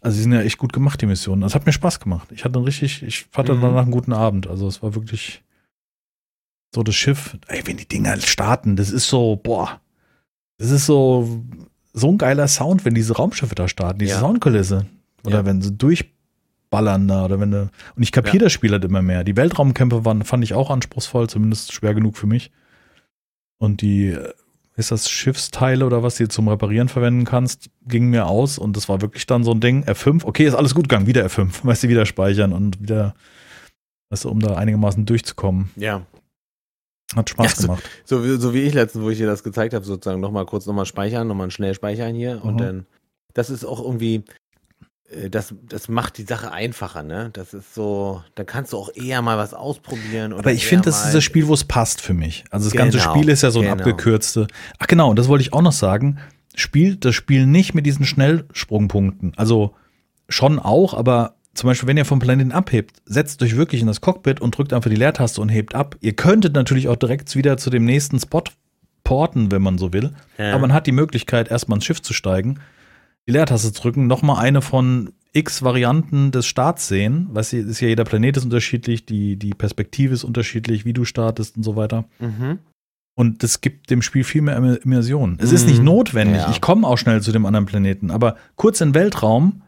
also die sind ja echt gut gemacht, die Missionen. Das hat mir Spaß gemacht. Ich hatte richtig, ich hatte mhm. danach einen guten Abend. Also es war wirklich so das Schiff, ey, wenn die Dinger starten, das ist so, boah, das ist so, so ein geiler Sound, wenn diese Raumschiffe da starten, diese ja. Soundkulisse. Oder ja. wenn sie durchballern da, oder wenn du, und ich kapiere ja. das Spiel halt immer mehr. Die Weltraumkämpfe waren, fand ich auch anspruchsvoll, zumindest schwer genug für mich. Und die, äh, ist das Schiffsteile oder was du zum Reparieren verwenden kannst, ging mir aus und das war wirklich dann so ein Ding, F5, okay, ist alles gut gegangen, wieder F5, weißt du, wieder speichern und wieder, weißt du, um da einigermaßen durchzukommen. Ja. Hat Spaß ja, gemacht. So, so, so, wie ich letztens, wo ich dir das gezeigt habe, sozusagen nochmal kurz nochmal speichern, nochmal schnell speichern hier mhm. und dann, das ist auch irgendwie, äh, das, das macht die Sache einfacher, ne? Das ist so, da kannst du auch eher mal was ausprobieren. Aber ich finde, das ist das Spiel, wo es passt für mich. Also das genau, ganze Spiel ist ja so ein genau. abgekürzte. Ach genau, und das wollte ich auch noch sagen. Spielt das Spiel nicht mit diesen Schnellsprungpunkten. Also schon auch, aber zum Beispiel, wenn ihr vom Planeten abhebt, setzt euch wirklich in das Cockpit und drückt einfach die Leertaste und hebt ab. Ihr könntet natürlich auch direkt wieder zu dem nächsten Spot porten, wenn man so will. Ja. Aber man hat die Möglichkeit, erstmal ins Schiff zu steigen, die Leertaste zu drücken, nochmal eine von x Varianten des Starts sehen. Weißt du, ist ja jeder Planet ist unterschiedlich, die, die Perspektive ist unterschiedlich, wie du startest und so weiter. Mhm. Und das gibt dem Spiel viel mehr Immer- Immersion. Es ist nicht Mhm. notwendig. Ja. Ich komme auch schnell zu dem anderen Planeten, aber kurz in Weltraum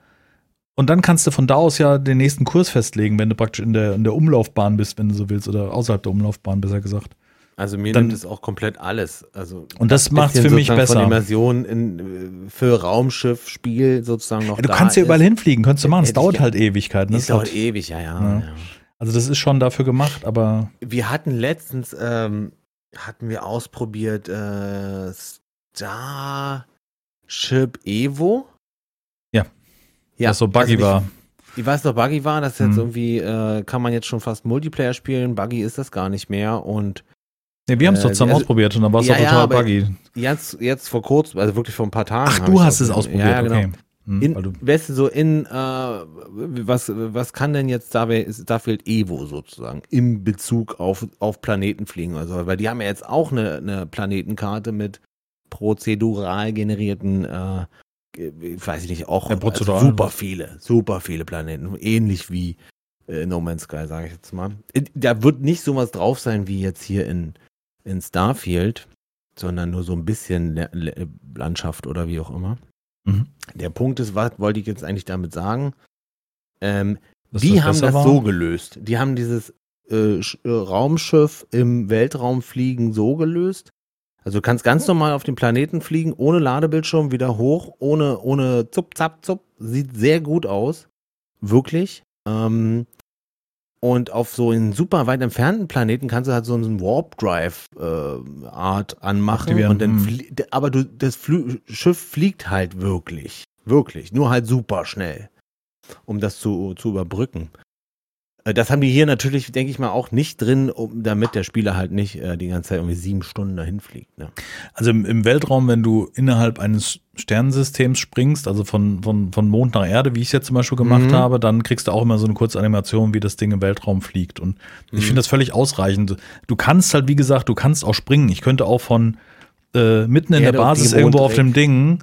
und dann kannst du von da aus ja den nächsten Kurs festlegen, wenn du praktisch in der, in der Umlaufbahn bist, wenn du so willst, oder außerhalb der Umlaufbahn, besser gesagt. Also mir Dann- nimmt es auch komplett alles. Also Und das macht's bisschen für mich besser. Von Immersion in, äh, für Raumschiff, Spiel sozusagen noch Ja, du kannst ja überall hinfliegen, könnnest du machen. Es dauert ge- halt Ewigkeiten. Das Das ist dauert halt, ewig, ja, ja. Ja. ja. also das ist schon dafür gemacht, aber Wir hatten letztens, ähm, hatten wir ausprobiert, äh, Starship Evo. Ja. Ja, was so buggy also war. Ich weiß noch, Buggy war, das ist jetzt Mhm. irgendwie, äh, kann man jetzt schon fast Multiplayer spielen. Buggy ist das gar nicht mehr und Nee, wir haben es Äh, doch zusammen also- ausprobiert und dann war es Ja, doch ja, total aber- buggy. jetzt, jetzt vor kurzem, also wirklich vor ein paar Tagen. Ach, du hast es ausprobiert. Ja, genau. okay. Hm, In, weißt du, so in, äh, was, was kann denn jetzt Starfield, Starfield Evo sozusagen im Bezug auf, auf Planeten fliegen? Also, weil die haben ja jetzt auch eine, eine Planetenkarte mit prozedural generierten, äh, ich weiß ich nicht, auch Ja, also super viele, super viele Planeten, ähnlich wie äh, No Man's Sky, sage ich jetzt mal. Äh, Da wird nicht sowas drauf sein wie jetzt hier in, in Starfield, sondern nur so ein bisschen Le Le Landschaft oder wie auch immer. mhm. Der Punkt ist, was wollte ich jetzt eigentlich damit sagen? Ähm, die das haben das war? so gelöst. Die haben dieses äh, äh, Raumschiff im Weltraum fliegen so gelöst. Also du kannst ganz normal auf den Planeten fliegen, ohne Ladebildschirm, wieder hoch, ohne, ohne zup, zap, zup. Sieht sehr gut aus. Wirklich. Ähm, und auf so einen super weit entfernten Planeten kannst du halt so einen Warp Drive äh, Art anmachen. Aktivieren, Und dann hm. aber du, das Flü Schiff fliegt halt wirklich. Wirklich. Nur halt super schnell. Um das zu, zu überbrücken. Äh, Das haben die hier natürlich, denke ich mal, auch nicht drin, um, damit der Spieler halt nicht äh, die ganze Zeit irgendwie sieben Stunden dahin fliegt. Ne? Also im, im Weltraum, wenn du innerhalb eines Sternensystems springst, also von, von, von Mond nach Erde, wie ich es jetzt zum Beispiel gemacht Mhm. habe, dann kriegst du auch immer so eine kurze Animation, wie das Ding im Weltraum fliegt. Und ich Mhm. finde das völlig ausreichend. Du kannst halt, wie gesagt, du kannst auch springen. Ich könnte auch von äh, mitten in Erde der Basis irgendwo auf dem Ding,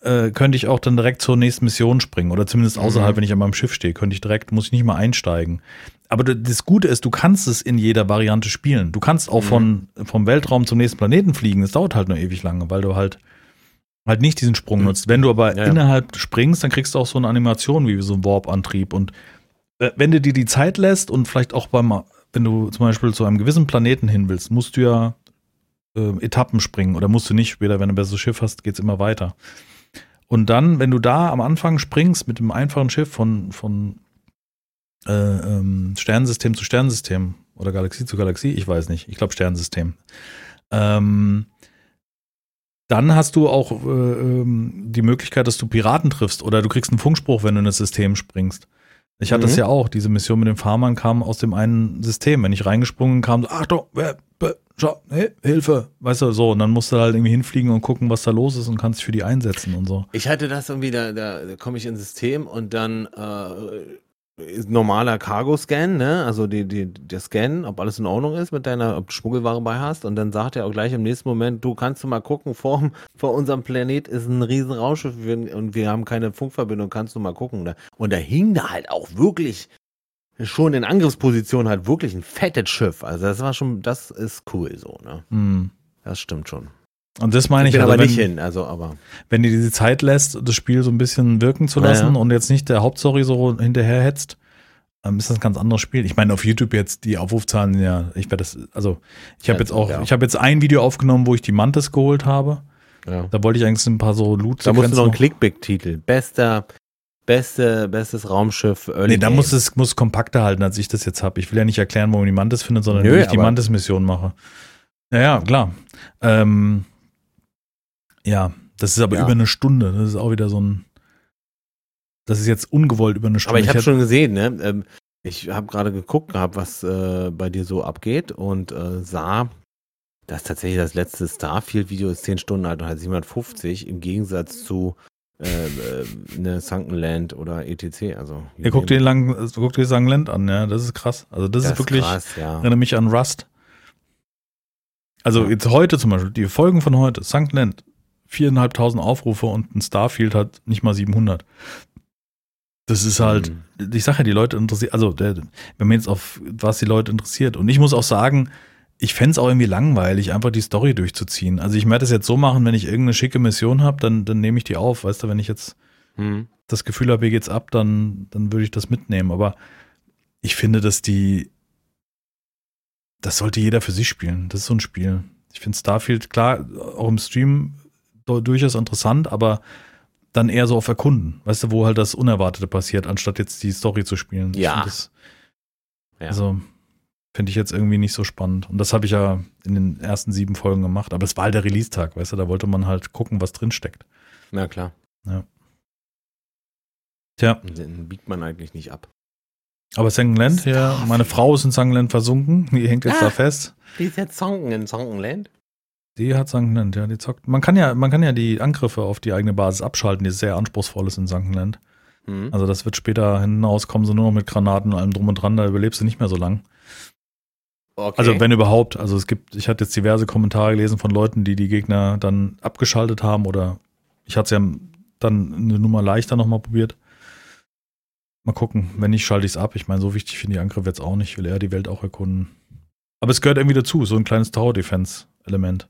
äh, könnte ich auch dann direkt zur nächsten Mission springen. Oder zumindest außerhalb, Mhm. wenn ich an meinem Schiff stehe, könnte ich direkt, muss ich nicht mal einsteigen. Aber das Gute ist, du kannst es in jeder Variante spielen. Du kannst auch Mhm. von, vom Weltraum zum nächsten Planeten fliegen. Das dauert halt nur ewig lange, weil du halt halt nicht diesen Sprung Mhm. nutzt. Wenn du aber Ja, ja. innerhalb springst, dann kriegst du auch so eine Animation wie so ein Warp-Antrieb. Und äh, wenn du dir die Zeit lässt und vielleicht auch beim, wenn du zum Beispiel zu einem gewissen Planeten hin willst, musst du ja äh, Etappen springen oder musst du nicht. Später, wenn du ein besseres Schiff hast, geht's immer weiter. Und dann, wenn du da am Anfang springst mit dem einfachen Schiff von, von äh, ähm, Sternensystem zu Sternensystem oder Galaxie zu Galaxie, ich weiß nicht, ich glaube Sternensystem. Ähm, dann hast du auch äh, ähm, die Möglichkeit, dass du Piraten triffst oder du kriegst einen Funkspruch, wenn du in das System springst. Ich hatte Mhm. das ja auch, diese Mission mit den Farmern kam aus dem einen System. Wenn ich reingesprungen kam, so, Achtung, wer, wer, schau, hey, Hilfe, weißt du, so. Und dann musst du halt irgendwie hinfliegen und gucken, was da los ist und kannst dich für die einsetzen und so. Ich hatte das irgendwie, da, da, da komme ich ins System und dann äh, normaler Cargo-Scan, ne? Also die, die, der Scan, ob alles in Ordnung ist mit deiner, ob du Schmuggelware bei hast. Und dann sagt er auch gleich im nächsten Moment, du kannst du mal gucken, vor, vor unserem Planet ist ein riesen Raumschiff und wir haben keine Funkverbindung, kannst du mal gucken. Ne? Und da hing da halt auch wirklich schon in Angriffsposition halt wirklich ein fettes Schiff. Also das war schon, das ist cool so, ne? Hm. Das stimmt schon. Und das meine Ich ich, bin also aber wenn, nicht hin, also aber. wenn dir diese Zeit lässt, das Spiel so ein bisschen wirken zu lassen ja. und jetzt nicht der Hauptstory so hinterherhetzt, ähm, ist das ein ganz anderes Spiel. Ich meine, auf YouTube jetzt die Aufrufzahlen, ja, ich werde das, also ich habe Ja, jetzt auch, ja. ich habe jetzt ein Video aufgenommen, wo ich die Mantis geholt habe. Ja. Da wollte ich eigentlich ein paar so loot Da musst du noch einen Clickback-Titel. Bester, beste, bestes Raumschiff Early Nee, da muss es muss kompakter halten, als ich das jetzt habe. Ich will ja nicht erklären, wo man die Mantis findet, sondern Nö, wie ich die Mantis-Mission mache. Ja, ja, klar. Ähm, ja, das ist aber Ja. über eine Stunde. Das ist auch wieder so ein. Das ist jetzt ungewollt über eine Stunde. Aber ich habe schon gesehen, ne? Ähm, ich habe gerade geguckt gehabt, was äh, bei dir so abgeht und äh, sah, dass tatsächlich das letzte Starfield-Video ist 10 Stunden alt und hat 750 im Gegensatz zu äh, äh, ne Sunken Land oder ETC. Also Ja, guck dir lang, guck dir Sangland an, ja, das ist krass. Also das, das ist wirklich, krass, ja. erinnert mich an Rust. Also Ja. jetzt heute zum Beispiel, die Folgen von heute, St. Land, viereinhalbtausend Aufrufe und ein Starfield hat nicht mal 700. Das ist halt, Mhm. ich sage ja, die Leute interessiert, also der, wenn man jetzt auf was die Leute interessiert. Und ich muss auch sagen, ich fänd's auch irgendwie langweilig, einfach die Story durchzuziehen. Also ich werde das jetzt so machen, wenn ich irgendeine schicke Mission habe, dann, dann nehme ich die auf. Weißt du, wenn ich jetzt Hm. das Gefühl habe, hier geht's ab, dann, dann würde ich das mitnehmen. Aber ich finde, dass die, das sollte jeder für sich spielen. Das ist so ein Spiel. Ich finde Starfield, klar, auch im Stream durchaus interessant, aber dann eher so auf Erkunden. Weißt du, wo halt das Unerwartete passiert, anstatt jetzt die Story zu spielen. Ja. find Das, Ja. Also finde ich jetzt irgendwie nicht so spannend. Und das habe ich ja in den ersten sieben Folgen gemacht. Aber es war halt der Release-Tag, weißt du, da wollte man halt gucken, was drin steckt. Na klar. Tja, Den biegt man eigentlich nicht ab. aber Sangenland, ja, meine Frau ist in Sangenland versunken, die hängt jetzt Ah. da fest. Die ist jetzt Zonken in Zonkenland? Die hat Sangenland, ja, die zockt. Man kann ja, man kann ja die Angriffe auf die eigene Basis abschalten, die sehr anspruchsvoll ist in Sangenland. Hm. Also das wird später hinaus kommen, so nur noch mit Granaten und allem drum und dran, da überlebst du nicht mehr so lang. Okay. Also wenn überhaupt, also es gibt, ich hatte jetzt diverse Kommentare gelesen von Leuten, die die Gegner dann abgeschaltet haben oder ich hatte es ja dann eine Nummer leichter nochmal probiert. Mal gucken, wenn nicht, schalte ich es ab. Ich meine, so wichtig finde ich die Angriffe jetzt auch nicht, ich will eher die Welt auch erkunden. Aber es gehört irgendwie dazu, so ein kleines Tower-Defense-Element.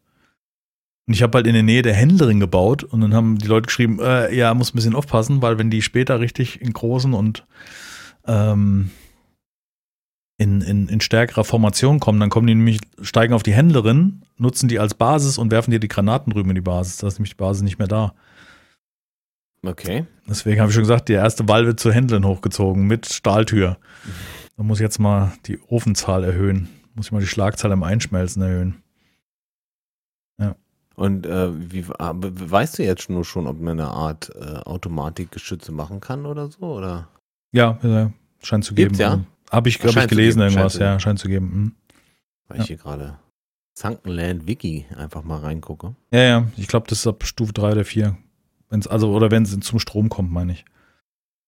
Und ich habe halt in der Nähe der Händlerin gebaut und dann haben die Leute geschrieben, äh, ja, muss ein bisschen aufpassen, weil wenn die später richtig in großen und ähm, in, in, in stärkerer Formation kommen, dann kommen die nämlich, steigen auf die Händlerin, nutzen die als Basis und werfen dir die Granaten drüben in die Basis. Da ist nämlich die Basis nicht mehr da. okay. Deswegen habe ich schon gesagt, die erste Wahl wird zur Händlerin hochgezogen mit Stahltür. Da muss ich jetzt mal die Ofenzahl erhöhen. Muss ich mal die Schlagzahl im Einschmelzen erhöhen. Und äh, wie, ah, weißt du jetzt nur schon, ob man eine Art äh, Automatikgeschütze machen kann oder so? Oder? Ja, äh, scheint zu geben. Gibt's, ja? Habe ich, hab ich gelesen geben, irgendwas. scheint Ja, scheint zu geben. Hm. Weil Ja. ich hier gerade Zankenland Wiki einfach mal reingucke. Ja, ja, ich glaube, das ist ab Stufe 3 oder 4. Wenn's, also, oder wenn es zum Strom kommt, meine ich.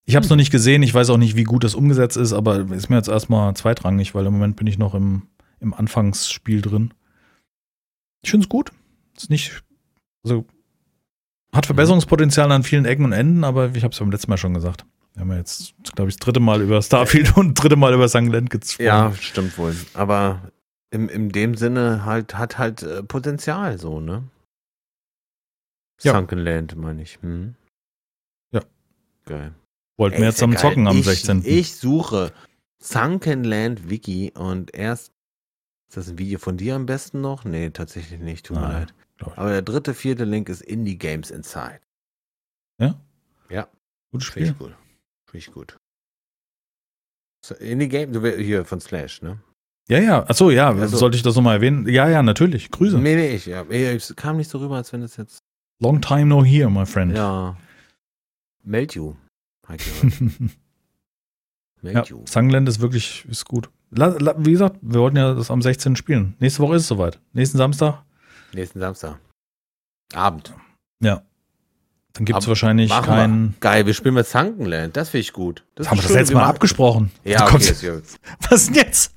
Ich habe es noch nicht gesehen, ich weiß auch nicht, wie gut das umgesetzt ist, aber ist mir jetzt erstmal zweitrangig, weil im Moment bin ich noch im, im Anfangsspiel drin. Ich finde es gut. Ist nicht, also hat Verbesserungspotenzial an vielen Ecken und Enden, aber ich habe es beim letzten Mal schon gesagt. Wir haben ja jetzt, glaube ich, das dritte Mal über Starfield und das dritte Mal über St. Land gesprochen. Ja, stimmt wohl. Aber im, in dem Sinne halt hat halt äh, Potenzial so, ne? Ja. Sunkenland, meine ich. Hm. Ja. Geil. Wollten wir Ey, jetzt ist ja am geil. Zocken am ich, 16. Ich suche Sunkenland Wiki und erst. Ist das ein Video von dir am besten noch? Nee, tatsächlich nicht. Tut mir leid. Glaub ich. Aber der dritte, vierte Link ist Indie Games Inside. Gutes Finde Spiel. ich gut. Ich gut. So, Indie Game, du hier von Slash, ne? Ja, ja. Achso, ja. Also- sollte ich das nochmal erwähnen? Ja, ja, natürlich. Grüße. Nee, nee, ich, ja. Es kam nicht so rüber, als wenn es jetzt. Long time no here, my friend. Ja. Meld you. Meld Ja, you. Sangland ist wirklich ist gut. La, la, wie gesagt, wir wollten ja das am 16. spielen. Nächste Woche ist es soweit. Nächsten Samstag. Nächsten Samstag. Abend. Ja. Dann gibt es wahrscheinlich keinen. Geil, wir spielen mit Sunkenland. Das finde ich gut. Das Haben wir das letzte Mal abgesprochen? Ja, okay, kommst- ja, Was denn jetzt?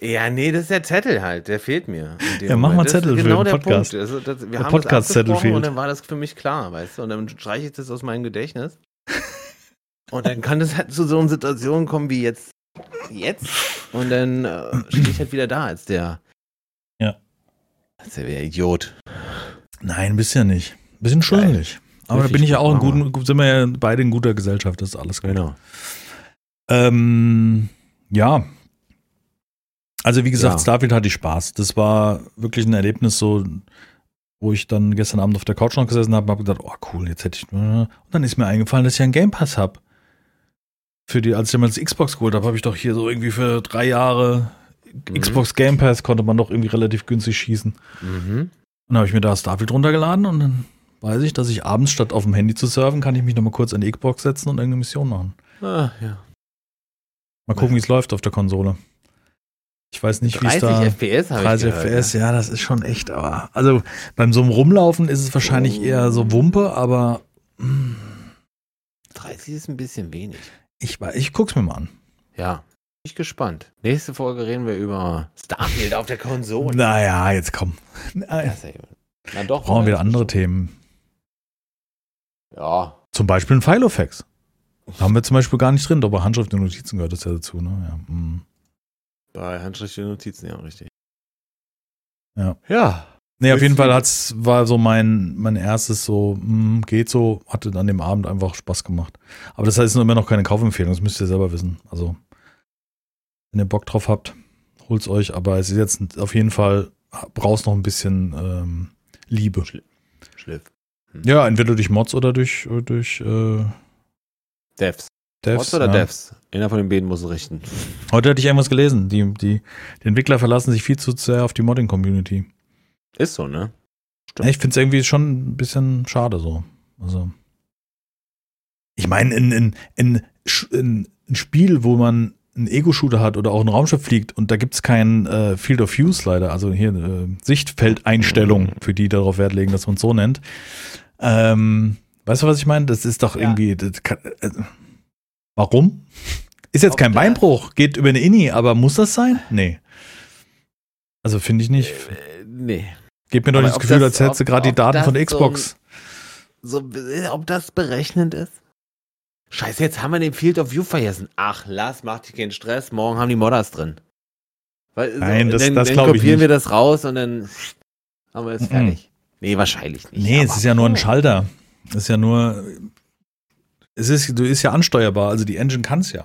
ja, nee, das ist der Zettel halt. Der fehlt mir. Ja, mach mal Moment. Das ist Zettel für genau den der Podcast. Punkt. Also, das, wir Der haben Podcast-Zettel das abgesprochen und fehlt. dann war das für mich klar, weißt du? Und dann streiche ich das aus meinem Gedächtnis. Und dann kann es halt zu so einer Situation kommen wie jetzt. Jetzt. Und dann äh, stehe ich halt wieder da als der. Ja. Der, der Idiot. Nein, bist ja nicht. Bisschen schuldig. Aber da bin ich ja auch in gut, guten, sind wir ja beide in guter Gesellschaft, das ist alles gut. Genau. Ähm, ja. Also wie gesagt, Ja. Starfield hatte ich Spaß. Das war wirklich ein Erlebnis, so, wo ich dann gestern Abend auf der Couch noch gesessen habe und habe gedacht, oh cool, jetzt hätte ich. Und dann ist mir eingefallen, dass ich einen Game Pass habe. Für die, als ich damals Xbox geholt habe, habe ich doch hier so irgendwie für drei Jahre Mhm. Xbox Game Pass konnte man doch irgendwie relativ günstig schießen. Mhm. Und dann habe ich mir da Starfield runtergeladen und dann weiß ich, dass ich abends statt auf dem Handy zu surfen, kann ich mich nochmal kurz an die Xbox setzen und irgendeine Mission machen. Ah, ja. Mal gucken, wie es läuft auf der Konsole. Ich weiß nicht, wie es 30 da. FPS habe ich 30 gehört, FPS, ja, das ist schon echt, aber. Also beim so einem Rumlaufen ist es wahrscheinlich eher so Wumpe, aber mm, 30 ist ein bisschen wenig. ich, ich guck's mir mal an. Ja. Ich gespannt. Nächste Folge reden wir über Starfield auf der Konsole. Naja, jetzt komm. Na, doch. brauchen wir andere Themen. Ja. Zum Beispiel ein Filofax. Haben wir zum Beispiel gar nicht drin, aber Handschrift und Notizen gehört das ja dazu, ne? Ja. mm. Bei handschriftlichen Notizen, ja, richtig. Ja. Ja. Nee, auf jeden Fall hat's, war so mein, mein erstes so, mm, geht so, hatte an dem Abend einfach Spaß gemacht. Aber das heißt immer noch keine Kaufempfehlung, das müsst ihr selber wissen. Also, wenn ihr Bock drauf habt, holt's euch, aber es ist jetzt auf jeden Fall, brauchst noch ein bisschen ähm, Liebe. Schliff. Ja, entweder durch Mods oder durch, durch äh, Devs. Devs. Mods oder ja. Devs? Einer von den beiden muss richten. Heute hatte ich irgendwas gelesen. Die, die, die Entwickler verlassen sich viel zu sehr auf die Modding-Community. Ist so, ne? Ja, ich finde es irgendwie schon ein bisschen schade so. Also. Ich meine, in, in, in, in ein Spiel, wo man einen Ego-Shooter hat oder auch ein Raumschiff fliegt und da gibt es kein äh, Field of Views leider, also hier äh, Sichtfeldeinstellung, für die darauf Wert legen, dass man es so nennt. Ähm, weißt du, was ich meine? Das ist doch Ja. irgendwie. Das kann, äh, warum? Ist jetzt Auch kein Beinbruch, geht über eine Inni, aber muss das sein? Nee. Also finde ich nicht. Äh, nee. Gebt mir doch nicht das ob Gefühl, das- als hättest du ob- gerade die ob Daten von der so Xbox. So, äh, ob das berechnend ist? Scheiße, jetzt haben wir den Field of View vergessen. Ach, lass, mach dich keinen Stress. Morgen haben die Modders drin. Weil, Nein, das- dann, das dann kopieren wir das raus und dann haben wir es Mhm. fertig. Nee, wahrscheinlich nicht. Nee, es ist ja nur ein Schalter. Es ist ja nur. Es ist, du ist ja ansteuerbar, also die Engine kann es ja.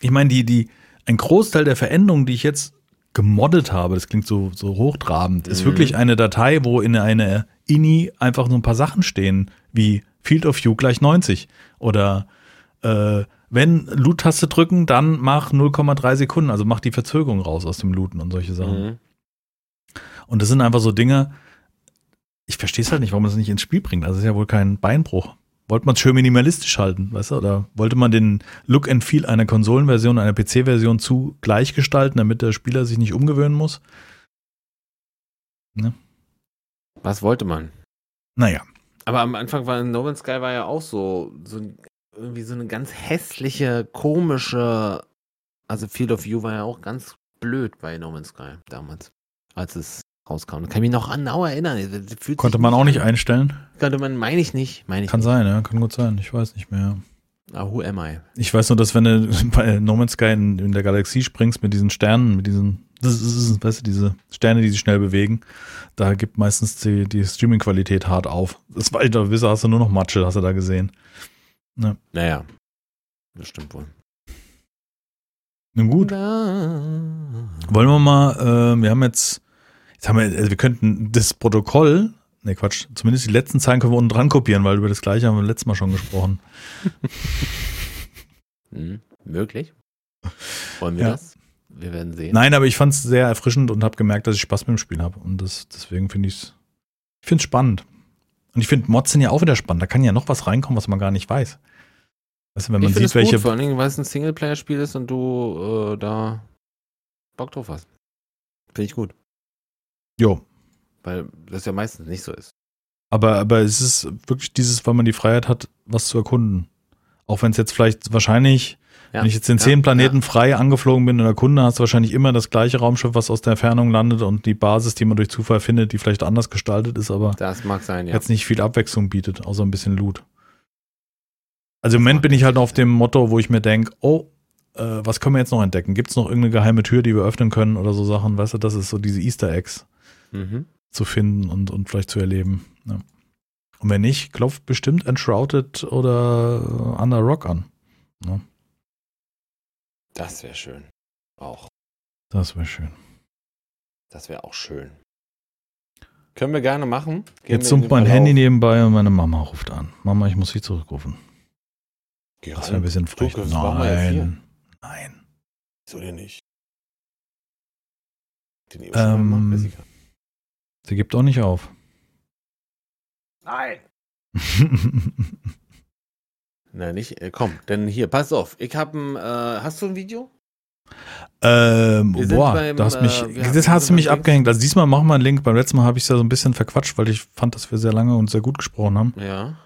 Ich meine, die, die, ein Großteil der Veränderungen, die ich jetzt gemoddet habe, das klingt so, so hochtrabend, ist Mhm. wirklich eine Datei, wo in einer INI einfach nur ein paar Sachen stehen, wie Field of View gleich 90 oder äh, wenn Loot-Taste drücken, dann mach 0,3 Sekunden, also mach die Verzögerung raus aus dem Looten und solche Sachen. Mhm. Und das sind einfach so Dinge, ich verstehe es halt nicht, warum man es nicht ins Spiel bringt. Also es ist ja wohl kein Beinbruch. Wollte man es schön minimalistisch halten, weißt du? Oder wollte man den Look and Feel einer Konsolenversion, einer PC-Version zu gleich gestalten, damit der Spieler sich nicht umgewöhnen muss? Was wollte man? Naja, Aber am Anfang war No Man's Sky war ja auch so, so irgendwie so eine ganz hässliche, komische. Also Field of View war ja auch ganz blöd bei No Man's Sky damals, als es rauskam. Kann mich noch genau erinnern. Konnte man auch nicht an. einstellen. Konnte man, meine ich nicht. Meine ich Kann nicht. sein, ja, kann gut sein. Ich weiß nicht mehr. Ah, who am I? Ich weiß nur, dass wenn du bei No Man's Sky in, in der Galaxie springst mit diesen Sternen, mit diesen, weißt du, diese Sterne, die sich schnell bewegen, da gibt meistens die, die Streaming-Qualität hart auf. Das war, da bist du- hast du nur noch Matsche, hast du da gesehen. Naja, das stimmt wohl. Nun gut. Wollen wir mal, äh, wir haben jetzt, jetzt haben wir, also wir könnten das Protokoll, ne Quatsch, zumindest die letzten Zeilen können wir unten dran kopieren, weil über das gleiche haben wir letztes Mal schon gesprochen. Hm, möglich. Wollen wir Ja. das? Wir werden sehen. Nein, aber ich fand es sehr erfrischend und habe gemerkt, dass ich Spaß mit dem Spiel habe. Und das, deswegen finde ich es, ich finde es spannend. Und ich finde Mods sind ja auch wieder spannend. Da kann ja noch was reinkommen, was man gar nicht weiß. Weißt du, wenn man ich sieht, es welche. gut, vor allen Dingen, weil es ein Singleplayer-Spiel ist und du äh, da Bock drauf hast. Finde ich gut. Jo. Weil das ja meistens nicht so ist. Aber, aber es ist wirklich dieses, weil man die Freiheit hat, was zu erkunden. Auch wenn es jetzt vielleicht wahrscheinlich, Ja. wenn ich jetzt den Ja, zehn Planeten ja. frei angeflogen bin und erkunde, hast du wahrscheinlich immer das gleiche Raumschiff, was aus der Entfernung landet und die Basis, die man durch Zufall findet, die vielleicht anders gestaltet ist, aber Das mag sein, ja. jetzt nicht viel Abwechslung bietet, außer ein bisschen Loot. Also im Moment bin ich halt noch auf dem Motto, wo ich mir denke, oh, äh, was können wir jetzt noch entdecken? Gibt es noch irgendeine geheime Tür, die wir öffnen können oder so Sachen? Weißt du, das ist so diese Easter Eggs Mhm. zu finden und, und vielleicht zu erleben. Ja. Und wenn nicht, klopft bestimmt Enshrouded oder Under Rock an. Das wäre schön. Auch. Das wäre schön. Das wäre auch schön. Können wir gerne machen. Gehen Jetzt summt mein Verlauf. Handy nebenbei und meine Mama ruft an. Mama, ich muss sie zurückrufen. Geh Das wäre ein bisschen frech. Nein. Nein. Wieso denn nicht? Den Ähm, gemacht, Jessica. Sie gibt auch nicht auf. Nein. Nein, nicht. Äh, komm, denn hier, pass auf. Ich habe ein. Äh, hast du ein Video? ähm, boah, beim, du hast mich, äh, das hast du mich abgehängt. Also diesmal machen wir einen Link. Beim letzten Mal habe ich es ja so ein bisschen verquatscht, weil ich fand, dass wir sehr lange und sehr gut gesprochen haben. Ja.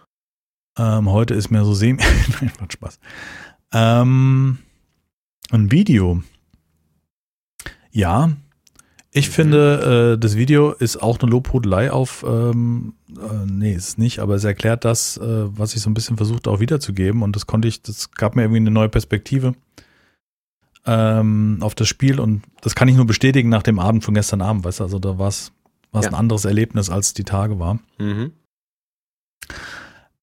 Ähm, heute ist mir so semi. Nein, macht Spaß. Ähm, ein Video. Ja, Ich Mhm. finde, äh, das Video ist auch eine Lobhudelei auf, ähm, äh, nee, ist es nicht, aber es erklärt das, äh, was ich so ein bisschen versucht auch wiederzugeben und das konnte ich, das gab mir irgendwie eine neue Perspektive ähm, auf das Spiel und das kann ich nur bestätigen nach dem Abend von gestern Abend, weißt du, also da war es Ja. ein anderes Erlebnis, als die Tage war. Mhm.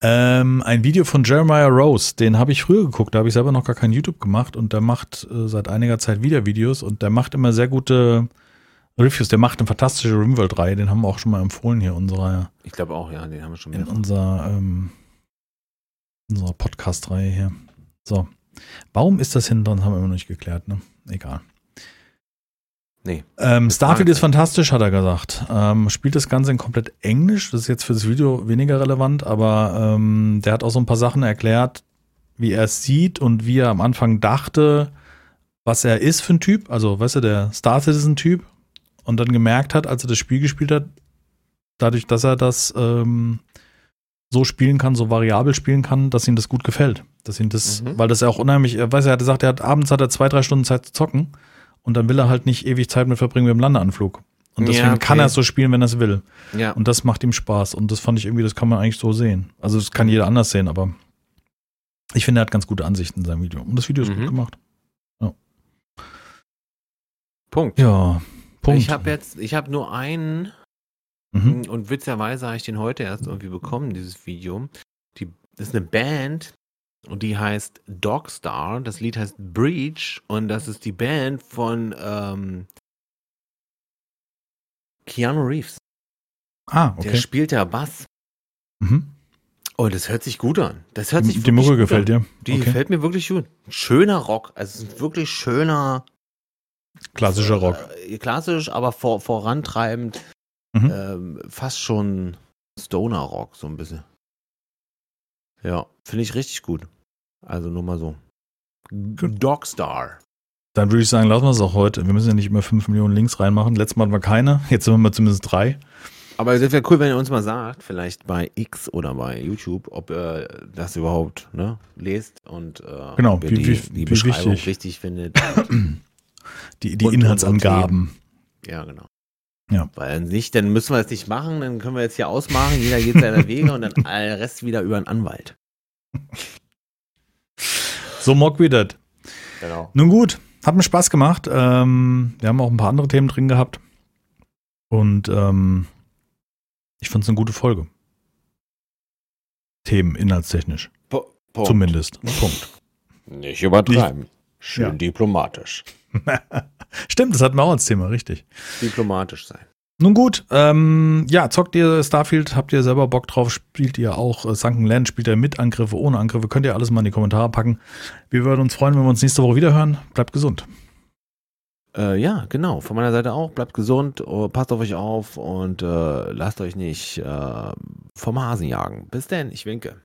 Ähm, ein Video von Jeremiah Rose, den habe ich früher geguckt, da habe ich selber noch gar kein YouTube gemacht und der macht äh, seit einiger Zeit wieder Videos und der macht immer sehr gute Reviews. Der macht eine fantastische Rimworld-Reihe, den haben wir auch schon mal empfohlen hier unserer, Ich glaube auch, ja, den haben wir schon in mehrfach. unserer, ähm, unserer Podcast-Reihe hier. So. Warum ist das hinten dran? Haben wir immer noch nicht geklärt, ne? Egal. Nee. Ähm, Starfield ist fantastisch, hat er gesagt. Ähm, spielt das Ganze in komplett Englisch. Das ist jetzt für das Video weniger relevant, aber ähm, der hat auch so ein paar Sachen erklärt, wie er es sieht und wie er am Anfang dachte, was er ist für ein Typ. Also, weißt du, der Star Citizen-Typ. Und dann gemerkt hat, als er das Spiel gespielt hat, dadurch, dass er das ähm, so spielen kann, so variabel spielen kann, dass ihm das gut gefällt. Dass ihm das, Mhm. weil das ja auch unheimlich, er weiß, er hat gesagt, er hat abends hat er zwei, drei Stunden Zeit zu zocken und dann will er halt nicht ewig Zeit mit verbringen mit dem Landeanflug. Und Ja, deswegen okay. kann er es so spielen, wenn er es will. Ja. Und das macht ihm Spaß. Und das fand ich irgendwie, das kann man eigentlich so sehen. Also das kann jeder anders sehen, aber ich finde, er hat ganz gute Ansichten in seinem Video. Und das Video ist Mhm. gut gemacht. Punkt. Ja, Punkt. Ich habe jetzt, ich habe nur einen mhm. und witzigerweise habe ich den heute erst irgendwie bekommen, dieses Video. Die, das ist eine Band und die heißt Dogstar. Das Lied heißt Breach und das ist die Band von ähm, Keanu Reeves. Ah, Der okay. spielt ja Bass. Mhm. Oh, das hört sich gut an. Das hört sich Die, Mucke gefällt dir. Die okay. gefällt mir wirklich gut. Schöner Rock. Also es ist ein wirklich schöner Klassischer Rock. Äh, klassisch, aber vor, vorantreibend. Mhm. Ähm, fast schon Stoner-Rock, so ein bisschen. Ja, finde ich richtig gut. Also nur mal so. Dogstar. Dann würde ich sagen, lassen wir es auch heute. Wir müssen ja nicht immer 5 Millionen Links reinmachen. Letztes Mal hatten wir keine. Jetzt sind wir mal zumindest drei. Aber es wäre cool, wenn ihr uns mal sagt, vielleicht bei X oder bei YouTube, ob ihr das überhaupt ne, lest und äh, Genau, ob ihr wie- die, wie- die Beschreibung wichtig. wichtig findet. Die, die Und Inhaltsangaben. ja, genau. Ja. Weil nicht, dann müssen wir es nicht machen, dann können wir jetzt hier ausmachen, jeder geht seiner Wege und dann der Rest wieder über einen Anwalt. So mock wie das. Genau. Nun gut, hat mir Spaß gemacht. Ähm, wir haben auch ein paar andere Themen drin gehabt. Und ähm, ich fand es eine gute Folge. Themen, inhaltstechnisch. Po Punkt. Zumindest. Punkt. Nicht übertreiben. Schön Ja. diplomatisch. Stimmt, das hatten wir auch als Thema, richtig. Diplomatisch sein. Nun gut, ähm, ja, zockt ihr Starfield, habt ihr selber Bock drauf, spielt ihr auch äh, Sunken Land, spielt ihr mit Angriffe, ohne Angriffe, könnt ihr alles mal in die Kommentare packen. Wir würden uns freuen, wenn wir uns nächste Woche wieder hören. Bleibt gesund. Äh, ja, genau. Von meiner Seite auch. Bleibt gesund, oh, passt auf euch auf und äh, lasst euch nicht äh, vom Hasen jagen. Bis denn, ich winke.